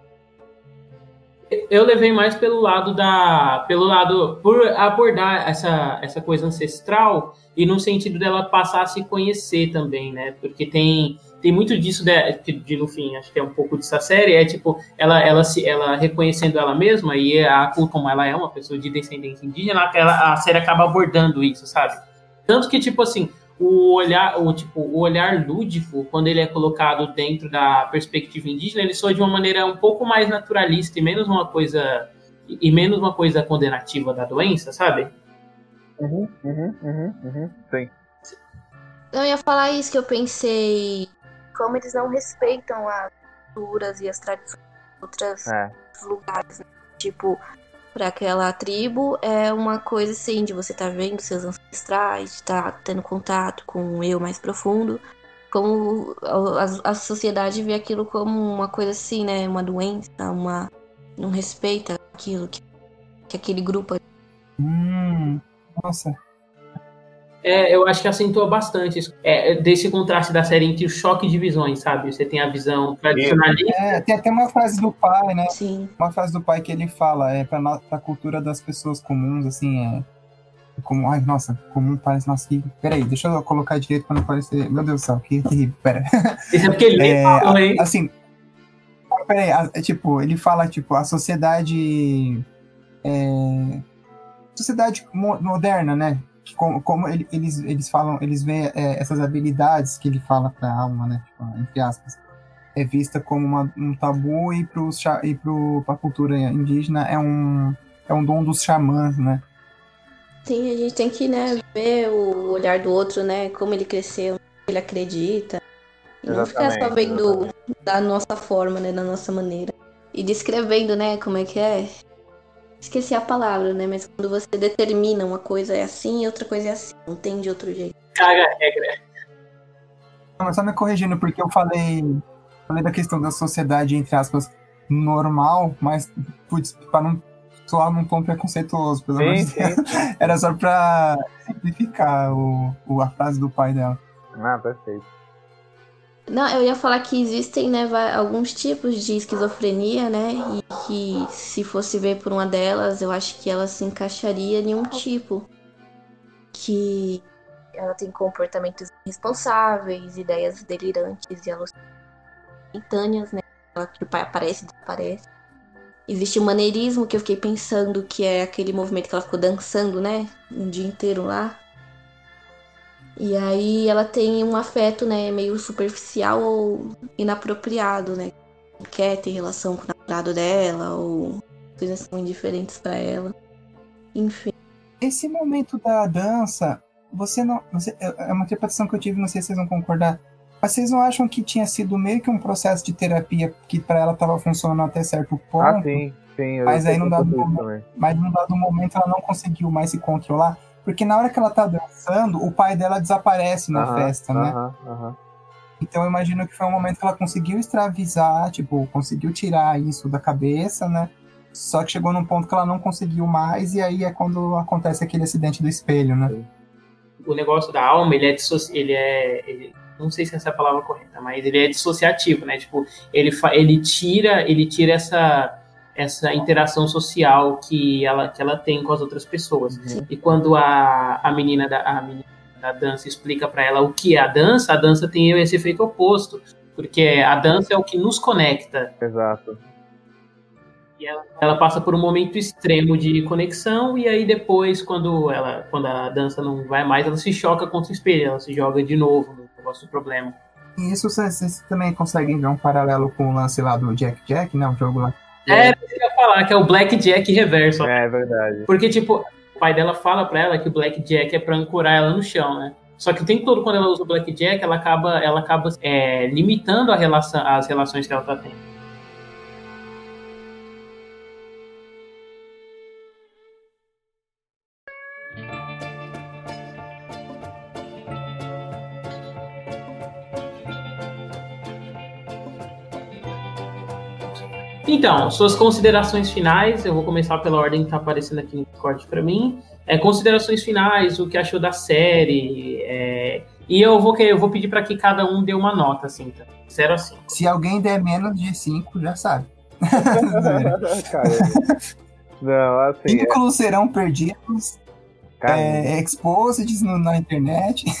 eu levei mais pelo lado da pelo lado por abordar essa essa coisa ancestral e no sentido dela passar a se conhecer também né porque tem tem muito disso de, de no fim acho que é um pouco dessa série é tipo ela ela se ela reconhecendo ela mesma e a como ela é uma pessoa de descendência indígena ela, a série acaba abordando isso sabe tanto que tipo assim o olhar, o, tipo, o olhar lúdico, quando ele é colocado dentro da perspectiva indígena, ele soa de uma maneira um pouco mais naturalista e menos uma coisa e menos uma coisa condenativa da doença, sabe? Uhum, uhum, uhum, uhum, sim. Eu ia falar isso que eu pensei, como eles não respeitam as culturas e as tradições de outros é. lugares, né? tipo para aquela tribo é uma coisa assim de você estar tá vendo seus ancestrais, estar tá tendo contato com o eu mais profundo. Como a, a, sociedade vê aquilo como uma coisa assim, né? Uma doença, uma. não respeita aquilo que, que aquele grupo. Hum, nossa. É, eu acho que acentua bastante isso. É, desse contraste da série entre o choque de visões, sabe? Você tem a visão tradicionalista. É, tem até uma frase do pai, né? Sim. Uma frase do pai que ele fala, é pra, pra cultura das pessoas comuns, assim, é. Como, ai, nossa, comum parece, nossa, que. Peraí, deixa eu colocar direito pra não parecer. Meu Deus do céu, que terrível, pera. Isso é porque ele é, falou, hein? Assim. Peraí, é, tipo, ele fala, tipo, a sociedade. É, sociedade moderna, né? Como, como ele, eles, eles falam, eles veem é, essas habilidades que ele fala para a alma, né, tipo, entre aspas, é vista como uma, um tabu e para e pro, a cultura indígena é um, é um dom dos xamãs, né? Sim, a gente tem que né, ver o olhar do outro, né, como ele cresceu, ele acredita. E não ficar só vendo exatamente. da nossa forma, né, da nossa maneira. E descrevendo, né, como é que é Esqueci a palavra, né? Mas quando você determina uma coisa é assim e outra coisa é assim. Não tem de outro jeito. Caga a regra. Não, mas só me corrigindo, porque eu falei, falei da questão da sociedade, entre aspas, normal, mas, putz, para não soar num tom preconceituoso, pelo menos. Era só pra simplificar o, o, a frase do pai dela. Ah, perfeito. Não, eu ia falar que existem né, alguns tipos de esquizofrenia, né? E que se fosse ver por uma delas, eu acho que ela se encaixaria em um tipo. Que ela tem comportamentos irresponsáveis, ideias delirantes e alucinâneas, né? Que o pai aparece e desaparece. Existe o maneirismo que eu fiquei pensando que é aquele movimento que ela ficou dançando, né? Um dia inteiro lá. E aí ela tem um afeto, né, meio superficial ou inapropriado, né? Quer ter relação com o namorado dela ou coisas são indiferentes para ela. Enfim. Esse momento da dança, você não. Você, é, é uma interpretação que eu tive, não sei se vocês vão concordar. Mas vocês não acham que tinha sido meio que um processo de terapia que para ela estava funcionando até certo ponto? Ah, sim, sim. mas aí num dado, momento, mas num dado momento ela não conseguiu mais se controlar. Porque na hora que ela tá dançando, o pai dela desaparece na festa, né? Então eu imagino que foi um momento que ela conseguiu extravasar, tipo, conseguiu tirar isso da cabeça, né? Só que chegou num ponto que ela não conseguiu mais, e aí é quando acontece aquele acidente do espelho, né? O negócio da alma, ele é, ele é ele, não sei se essa é a palavra correta, mas ele é dissociativo, né? Tipo, ele, ele tira, ele tira essa essa interação social que ela, que ela tem com as outras pessoas. Uhum. E quando a, a, menina da, a menina da dança explica para ela o que é a dança, a dança tem esse efeito oposto, porque a dança é o que nos conecta. Exato. E ela, ela, passa por um momento extremo de conexão, e aí depois, quando ela quando a dança não vai mais, ela se choca contra o espelho, ela se joga de novo no negócio do problema. E isso vocês também conseguem ver um paralelo com o lance lá do Jack Jack, né? O jogo lá. É, eu ia falar, que é o Black Jack reverso. É verdade. Porque, tipo, o pai dela fala pra ela que o Black Jack é pra ancorar ela no chão, né? Só que o tempo todo, quando ela usa o Black Jack, ela acaba, ela acaba é, limitando relação, as relações que ela tá tendo. Então, suas considerações finais, eu vou começar pela ordem que está aparecendo aqui no corte para mim. É, considerações finais, o que achou da série. É, e eu vou, eu vou pedir para que cada um dê uma nota, assim, tá? 0 a 5. Se alguém der menos de 5, já sabe. Não, assim. Vínculos é... serão perdidos. É, exposed no, na internet.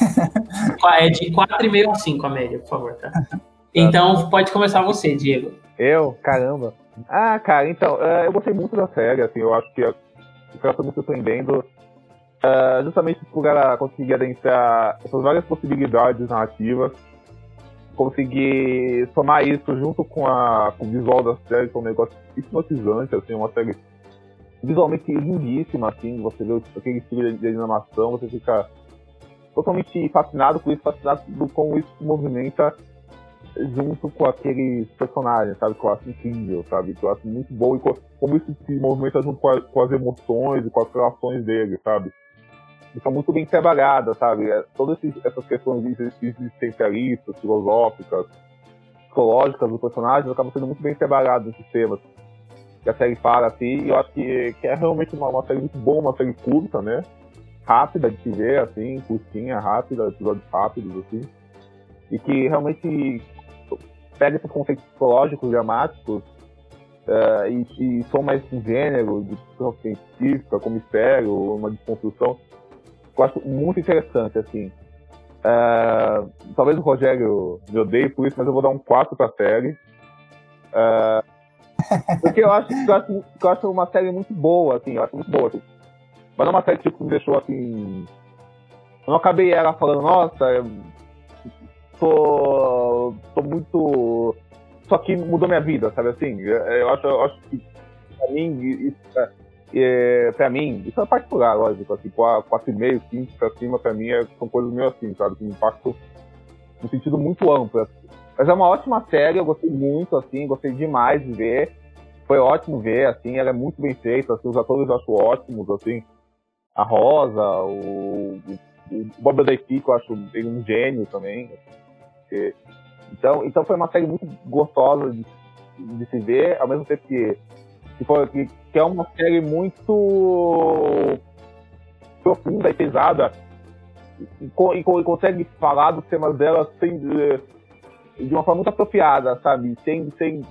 É de 4,5 a 5 a média, por favor, tá? Então pode começar você, Diego. Eu? Caramba. Ah, cara, então, uh, eu gostei muito da série, assim, eu acho que o cara foi me surpreendendo. Uh, justamente por ela conseguir adentrar essas várias possibilidades narrativas, conseguir somar isso junto com, a, com o visual da série, que é um negócio hipnotizante, assim, uma série visualmente lindíssima, assim, você vê aquele estilo de, de animação, você fica totalmente fascinado com isso, fascinado com como isso movimenta junto com aqueles personagens, sabe? Que eu acho incrível, sabe? Que eu acho muito bom e como isso se movimenta junto com, a, com as emoções e com as relações dele, sabe? E muito bem trabalhadas, sabe? É, todas essas questões existencialistas, filosóficas, psicológicas do personagem acabam sendo muito bem trabalhadas nesses temas que a série fala, assim, e eu acho que, que é realmente uma, uma série muito boa, uma série curta, né? Rápida de se ver, assim, curtinha, rápida, episódios rápidos, assim e que realmente pega esses conceitos psicológicos, dramáticos, uh, e, e são mais um gênero de ficção científica, como mistério, uma desconstrução, eu acho muito interessante, assim. Uh, talvez o Rogério me odeie por isso, mas eu vou dar um 4 pra série. Uh, porque eu acho, eu, acho, eu acho uma série muito boa, assim, eu acho muito boa. Assim. Mas é uma série tipo, que me deixou assim. Eu não acabei ela falando, nossa, tô, tô muito. Só que mudou minha vida, sabe assim? Eu acho, eu acho que pra mim, isso, é, é pra mim, isso é particular, lógico, assim, 4,5, 5 pra cima, pra mim, é, são coisas meio assim, sabe? Que impacto no sentido muito amplo. Assim. Mas é uma ótima série, eu gostei muito, assim, gostei demais de ver. Foi ótimo ver, assim, ela é muito bem feita, assim, os atores eu acho ótimos, assim. A Rosa, o, o Bob Odenkirk, eu acho ele um gênio também. Assim. Porque... Então, então foi uma série muito gostosa de, de se ver, ao mesmo tempo que, que, foi, que, que é uma série muito profunda e pesada e, e, e, consegue falar dos temas dela sem, de uma forma muito apropriada, sabe? Sem, sem,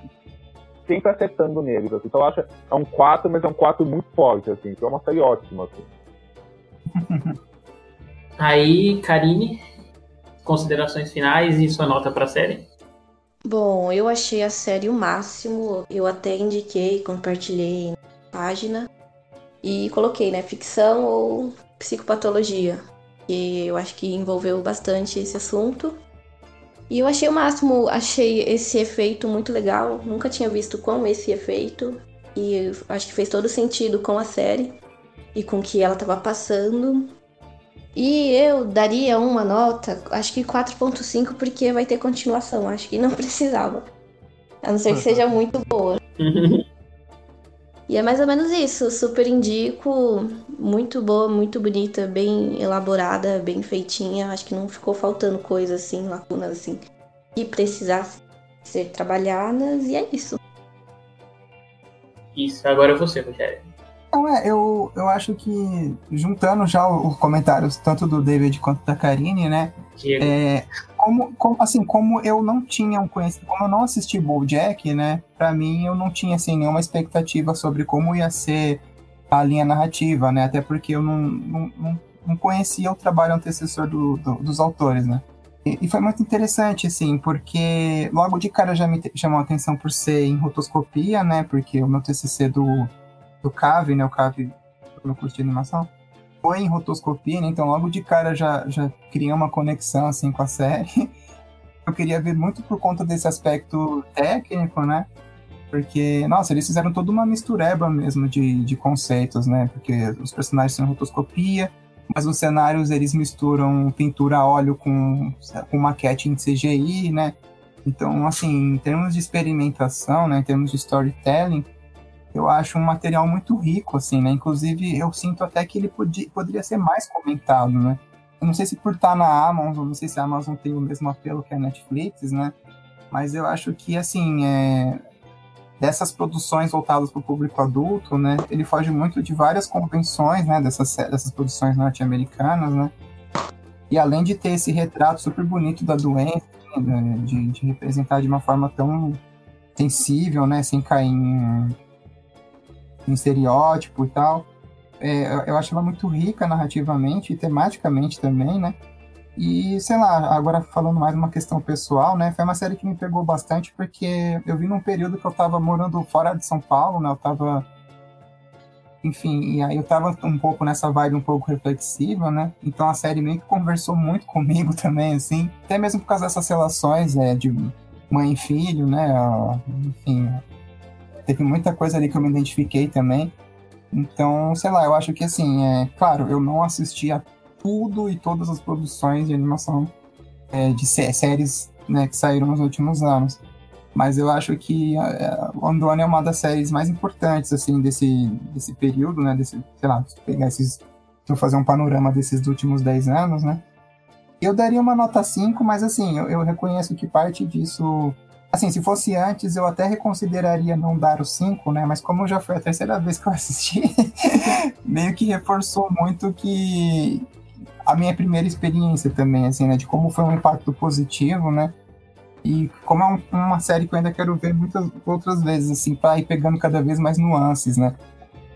sempre acertando neles. Assim. Então eu acho é um 4, mas é um 4 muito forte, assim. Então é uma série ótima. Assim. Aí, Karine considerações finais e sua nota para a série? Bom, eu achei a série o máximo. Eu até indiquei, compartilhei na página e coloquei, né, ficção ou psicopatologia. E eu acho que envolveu bastante esse assunto. E eu achei o máximo, achei esse efeito muito legal. Nunca tinha visto com esse efeito. E acho que fez todo sentido com a série e com o que ela estava passando. E eu daria uma nota, acho que 4.5, porque vai ter continuação. Acho que não precisava. A não ser que seja muito boa. e é mais ou menos isso. Super indico. Muito boa, muito bonita, bem elaborada, bem feitinha. Acho que não ficou faltando coisa assim, lacunas assim. Que precisasse ser trabalhadas. E é isso. Isso, agora é você, Rogério. Então, é, eu, eu acho que, juntando já os comentários tanto do David quanto da Karine, né? É, como, como, assim, como eu não tinha um conhecimento, como eu não assisti BoJack, né? Pra mim, eu não tinha, assim, nenhuma expectativa sobre como ia ser a linha narrativa, né? Até porque eu não, não, não, não conhecia o trabalho antecessor do, do, dos autores, né? E, e foi muito interessante, assim, porque logo de cara já me chamou a atenção por ser em rotoscopia, né? Porque o meu TCC do, do CAV, né? O CAV, no curso de animação, foi em rotoscopia, né? Então logo de cara já, já criei uma conexão, assim, com a série. Eu queria ver muito por conta desse aspecto técnico, né? Porque, nossa, eles fizeram toda uma mistureba mesmo de, de conceitos, né? Porque os personagens são rotoscopia, mas os cenários eles misturam pintura a óleo com, com maquete em CGI, né? Então, assim, em termos de experimentação, né, em termos de storytelling, eu acho um material muito rico, assim, né? Inclusive, eu sinto até que ele podia, poderia ser mais comentado, né? Eu não sei se por estar na Amazon, não sei se a Amazon tem o mesmo apelo que a Netflix, né? Mas eu acho que, assim, é, dessas produções voltadas para o público adulto, né, ele foge muito de várias convenções, né, dessas, dessas produções norte-americanas, né, e além de ter esse retrato super bonito da doença, né, de, de, representar de uma forma tão sensível, né, sem cair em, em estereótipo e tal, é, eu acho ela muito rica narrativamente e tematicamente também, né, e, sei lá, agora falando mais uma questão pessoal, né? Foi uma série que me pegou bastante porque eu vi num período que eu tava morando fora de São Paulo, né? Eu tava. Enfim, e aí eu tava um pouco nessa vibe um pouco reflexiva, né? Então a série meio que conversou muito comigo também, assim. Até mesmo por causa dessas relações é, de mãe e filho, né? Enfim, teve muita coisa ali que eu me identifiquei também. Então, sei lá, eu acho que assim, é claro, eu não assisti a tudo e todas as produções de animação é, de sé séries né, que saíram nos últimos anos. Mas eu acho que é, Andone é uma das séries mais importantes assim desse, desse período, né? Desse, sei lá, pegar esses. Vou fazer um panorama desses últimos 10 anos, né? Eu daria uma nota 5, mas assim, eu, eu reconheço que parte disso Assim, se fosse antes, eu até reconsideraria não dar o 5, né? Mas como já foi a terceira vez que eu assisti, meio que reforçou muito que, a minha primeira experiência também, assim, né? De como foi um impacto positivo, né? E como é um, uma série que eu ainda quero ver muitas outras vezes, assim, pra ir pegando cada vez mais nuances, né?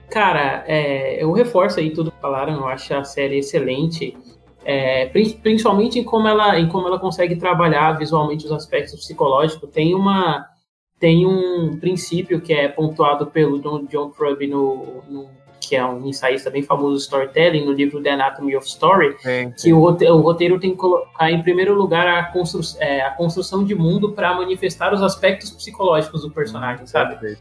Cara, é, eu reforço aí tudo que falaram, eu acho a série excelente. É, principalmente em como, ela, em como ela consegue trabalhar visualmente os aspectos psicológicos. Tem uma tem um princípio que é pontuado pelo John, John no, no que é um ensaísta bem famoso de storytelling, no livro The Anatomy of Story, sim, sim. que o roteiro, o roteiro, tem que colocar em primeiro lugar a, constru, é, a construção de mundo para manifestar os aspectos psicológicos do personagem, sabe?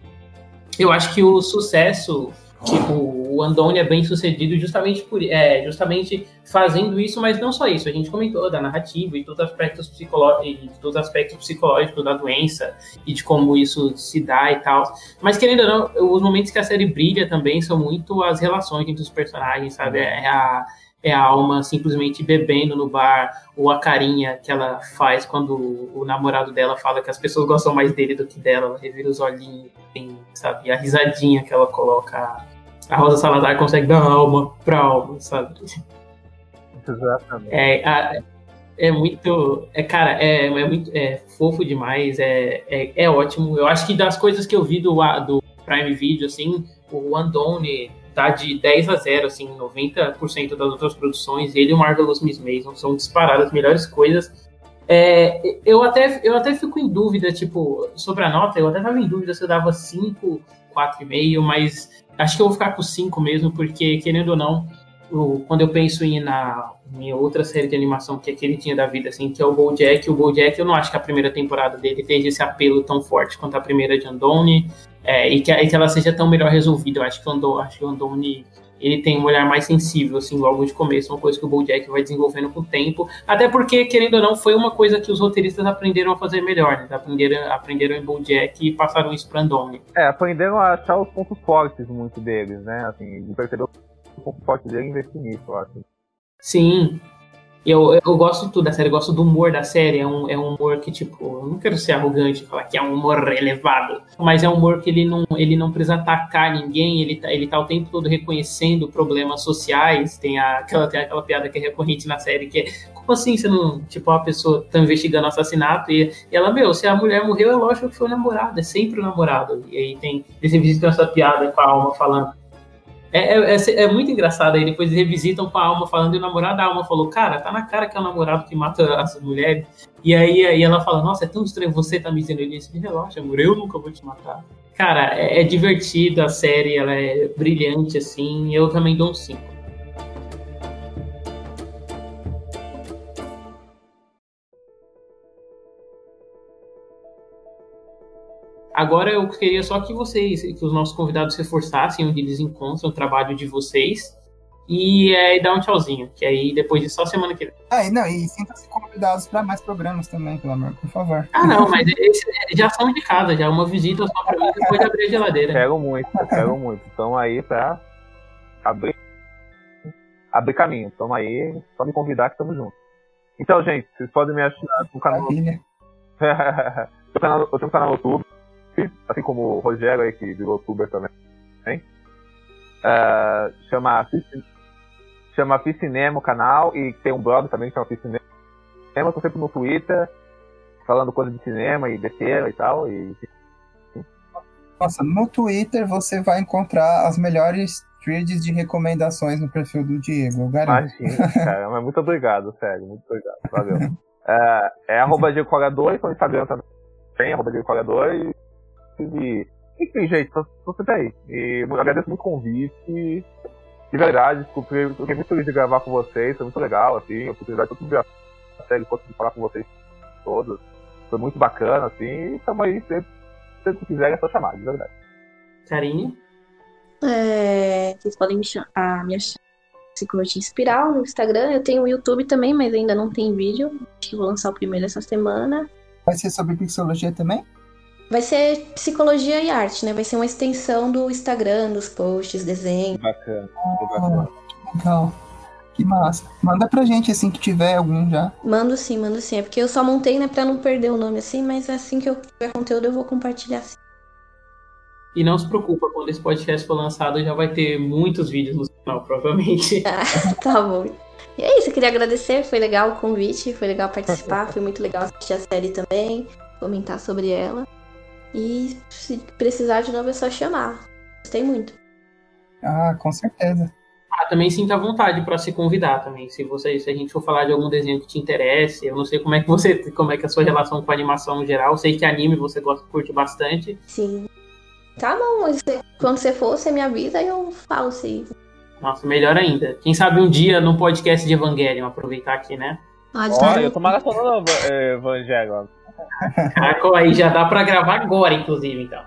Eu acho que o sucesso Tipo, o Andoni é bem sucedido justamente por é, justamente fazendo isso, mas não só isso. A gente comentou da narrativa e todos os aspectos todos os aspectos psicológicos da doença e de como isso se dá e tal. Mas querendo ou não, os momentos que a série brilha também são muito as relações entre os personagens, sabe? É a é a alma simplesmente bebendo no bar, ou a carinha que ela faz quando o, namorado dela fala que as pessoas gostam mais dele do que dela, ela revira os olhinhos, assim, sabe? A risadinha que ela coloca a Rosa Salazar consegue dar alma pra alma, sabe? Exatamente. É, a, é muito. É, cara, é, é muito é fofo demais, é, é, é, ótimo. Eu acho que das coisas que eu vi do, do Prime Video, assim, o Andone tá de 10 a 0, assim, 90% das outras produções. Ele e o Marvelous Miss Mason são disparadas as melhores coisas. É, eu, até, eu até fico em dúvida, tipo, sobre a nota, eu até tava em dúvida se eu dava 5, 4,5, mas Acho que eu vou ficar com 5 mesmo, porque, querendo ou não, eu, quando eu penso em na minha outra série de animação que é queridinha da vida, assim, que é o BoJack, o BoJack eu não acho que a primeira temporada dele tenha esse apelo tão forte quanto a primeira de Andone, é, e, que, e, que, ela seja tão melhor resolvida. Eu acho que o Andone, acho que ele tem um olhar mais sensível, assim, logo de começo, uma coisa que o BoJack vai desenvolvendo com o tempo, até porque, querendo ou não, foi uma coisa que os roteiristas aprenderam a fazer melhor, né? Aprenderam, aprenderam em BoJack e passaram isso para Andone. É, aprenderam a achar os pontos fortes muito deles, né? Assim, perceber o ponto forte dele e investir nisso, eu acho. Sim, eu, eu gosto de tudo da série, eu gosto do humor da série. É um, é um humor que, tipo, eu não quero ser arrogante e falar que é um humor elevado, mas é um humor que ele não, ele não precisa atacar ninguém, ele tá, ele tá o tempo todo reconhecendo problemas sociais. Tem, a, aquela, tem aquela piada que é recorrente na série, que é como assim você não. Tipo, a pessoa tá investigando assassinato e, e ela, meu, se a mulher morreu, é lógico que foi o namorado, é sempre o namorado. E aí tem. Esse visita essa piada com a alma falando É, é, é, é, muito engraçado aí, depois revisitam com a alma falando, e o namorado da alma falou, cara, tá na cara que é o namorado que mata as mulheres. E aí, aí ela fala, nossa, é tão estranho você tá me dizendo isso. Relaxa, amor, eu nunca vou te matar. Cara, é, é divertido a série, ela é brilhante, assim, eu também dou um 5. Agora eu queria só que vocês, que os nossos convidados reforçassem onde eles encontram o trabalho de vocês e é, dar um tchauzinho, que aí depois de só semana que vem. Ah, e não, e sintam-se convidados para mais programas também, pelo amor, por favor. Ah, não, mas esse, já são de casa, já uma visita só para mim depois de abrir a geladeira. Quero muito, quero muito. Então aí para abrir, abrir caminho. Então aí, só me convidar que estamos juntos. Então, gente, vocês podem me achar no canal. eu tenho um canal no YouTube assim como o Rogério aí, que virou youtuber também. Uh, chama chama Piscinema o canal e tem um blog também que chama Piscinema. Eu tô sempre no Twitter falando coisas de cinema e besteira e tal. E... Nossa, no Twitter você vai encontrar as melhores threads de recomendações no perfil do Diego, eu garanto. Imagina, cara, mas muito obrigado, sério, muito obrigado, valeu. uh, é arroba Diego Coga 2, no Instagram também, arroba Diego Coga 2 e. Enfim, gente, tô, tô sempre aí. E eu agradeço muito o convite. De verdade, fiquei, fiquei muito feliz de gravar com vocês, foi muito legal, assim, a oportunidade de ver a série, conseguir falar com vocês todos. Foi muito bacana, assim, e estamos aí sempre, sempre que quiserem é só chamar, de verdade. Carinho? É, vocês podem me chamar, ah, me achar Psicologia Espiral no Instagram. Eu tenho o YouTube também, mas ainda não tem vídeo. Acho que vou lançar o primeiro essa semana. Vai ser sobre psicologia também? Vai ser psicologia e arte, né? Vai ser uma extensão do Instagram, dos posts, desenho. Bacana, bacana. Ah, legal. Que massa. Manda pra gente assim que tiver algum já. Mando sim, mando sim. É porque eu só montei, né, pra não perder o nome assim, mas assim que eu tiver conteúdo eu vou compartilhar sim. E não se preocupa, quando esse podcast for lançado já vai ter muitos vídeos no canal, provavelmente. Ah, tá bom. E é isso, eu queria agradecer, foi legal o convite, foi legal participar, foi muito legal assistir a série também, comentar sobre ela. E se precisar de novo é só chamar. Gostei muito. Ah, com certeza. Ah, também sinta vontade para se convidar também. Se você, se a gente for falar de algum desenho que te interesse, eu não sei como é que você, como é que é a sua relação com a animação em geral. Eu sei que anime você gosta, curte bastante. Sim. Tá bom, quando você for, você me avisa e eu falo sim. Nossa, melhor ainda. Quem sabe um dia no podcast de Evangelion, aproveitar aqui, né? Ah, Olha, eu tô maratonando Evangelho. Aí já dá pra gravar agora, inclusive, então.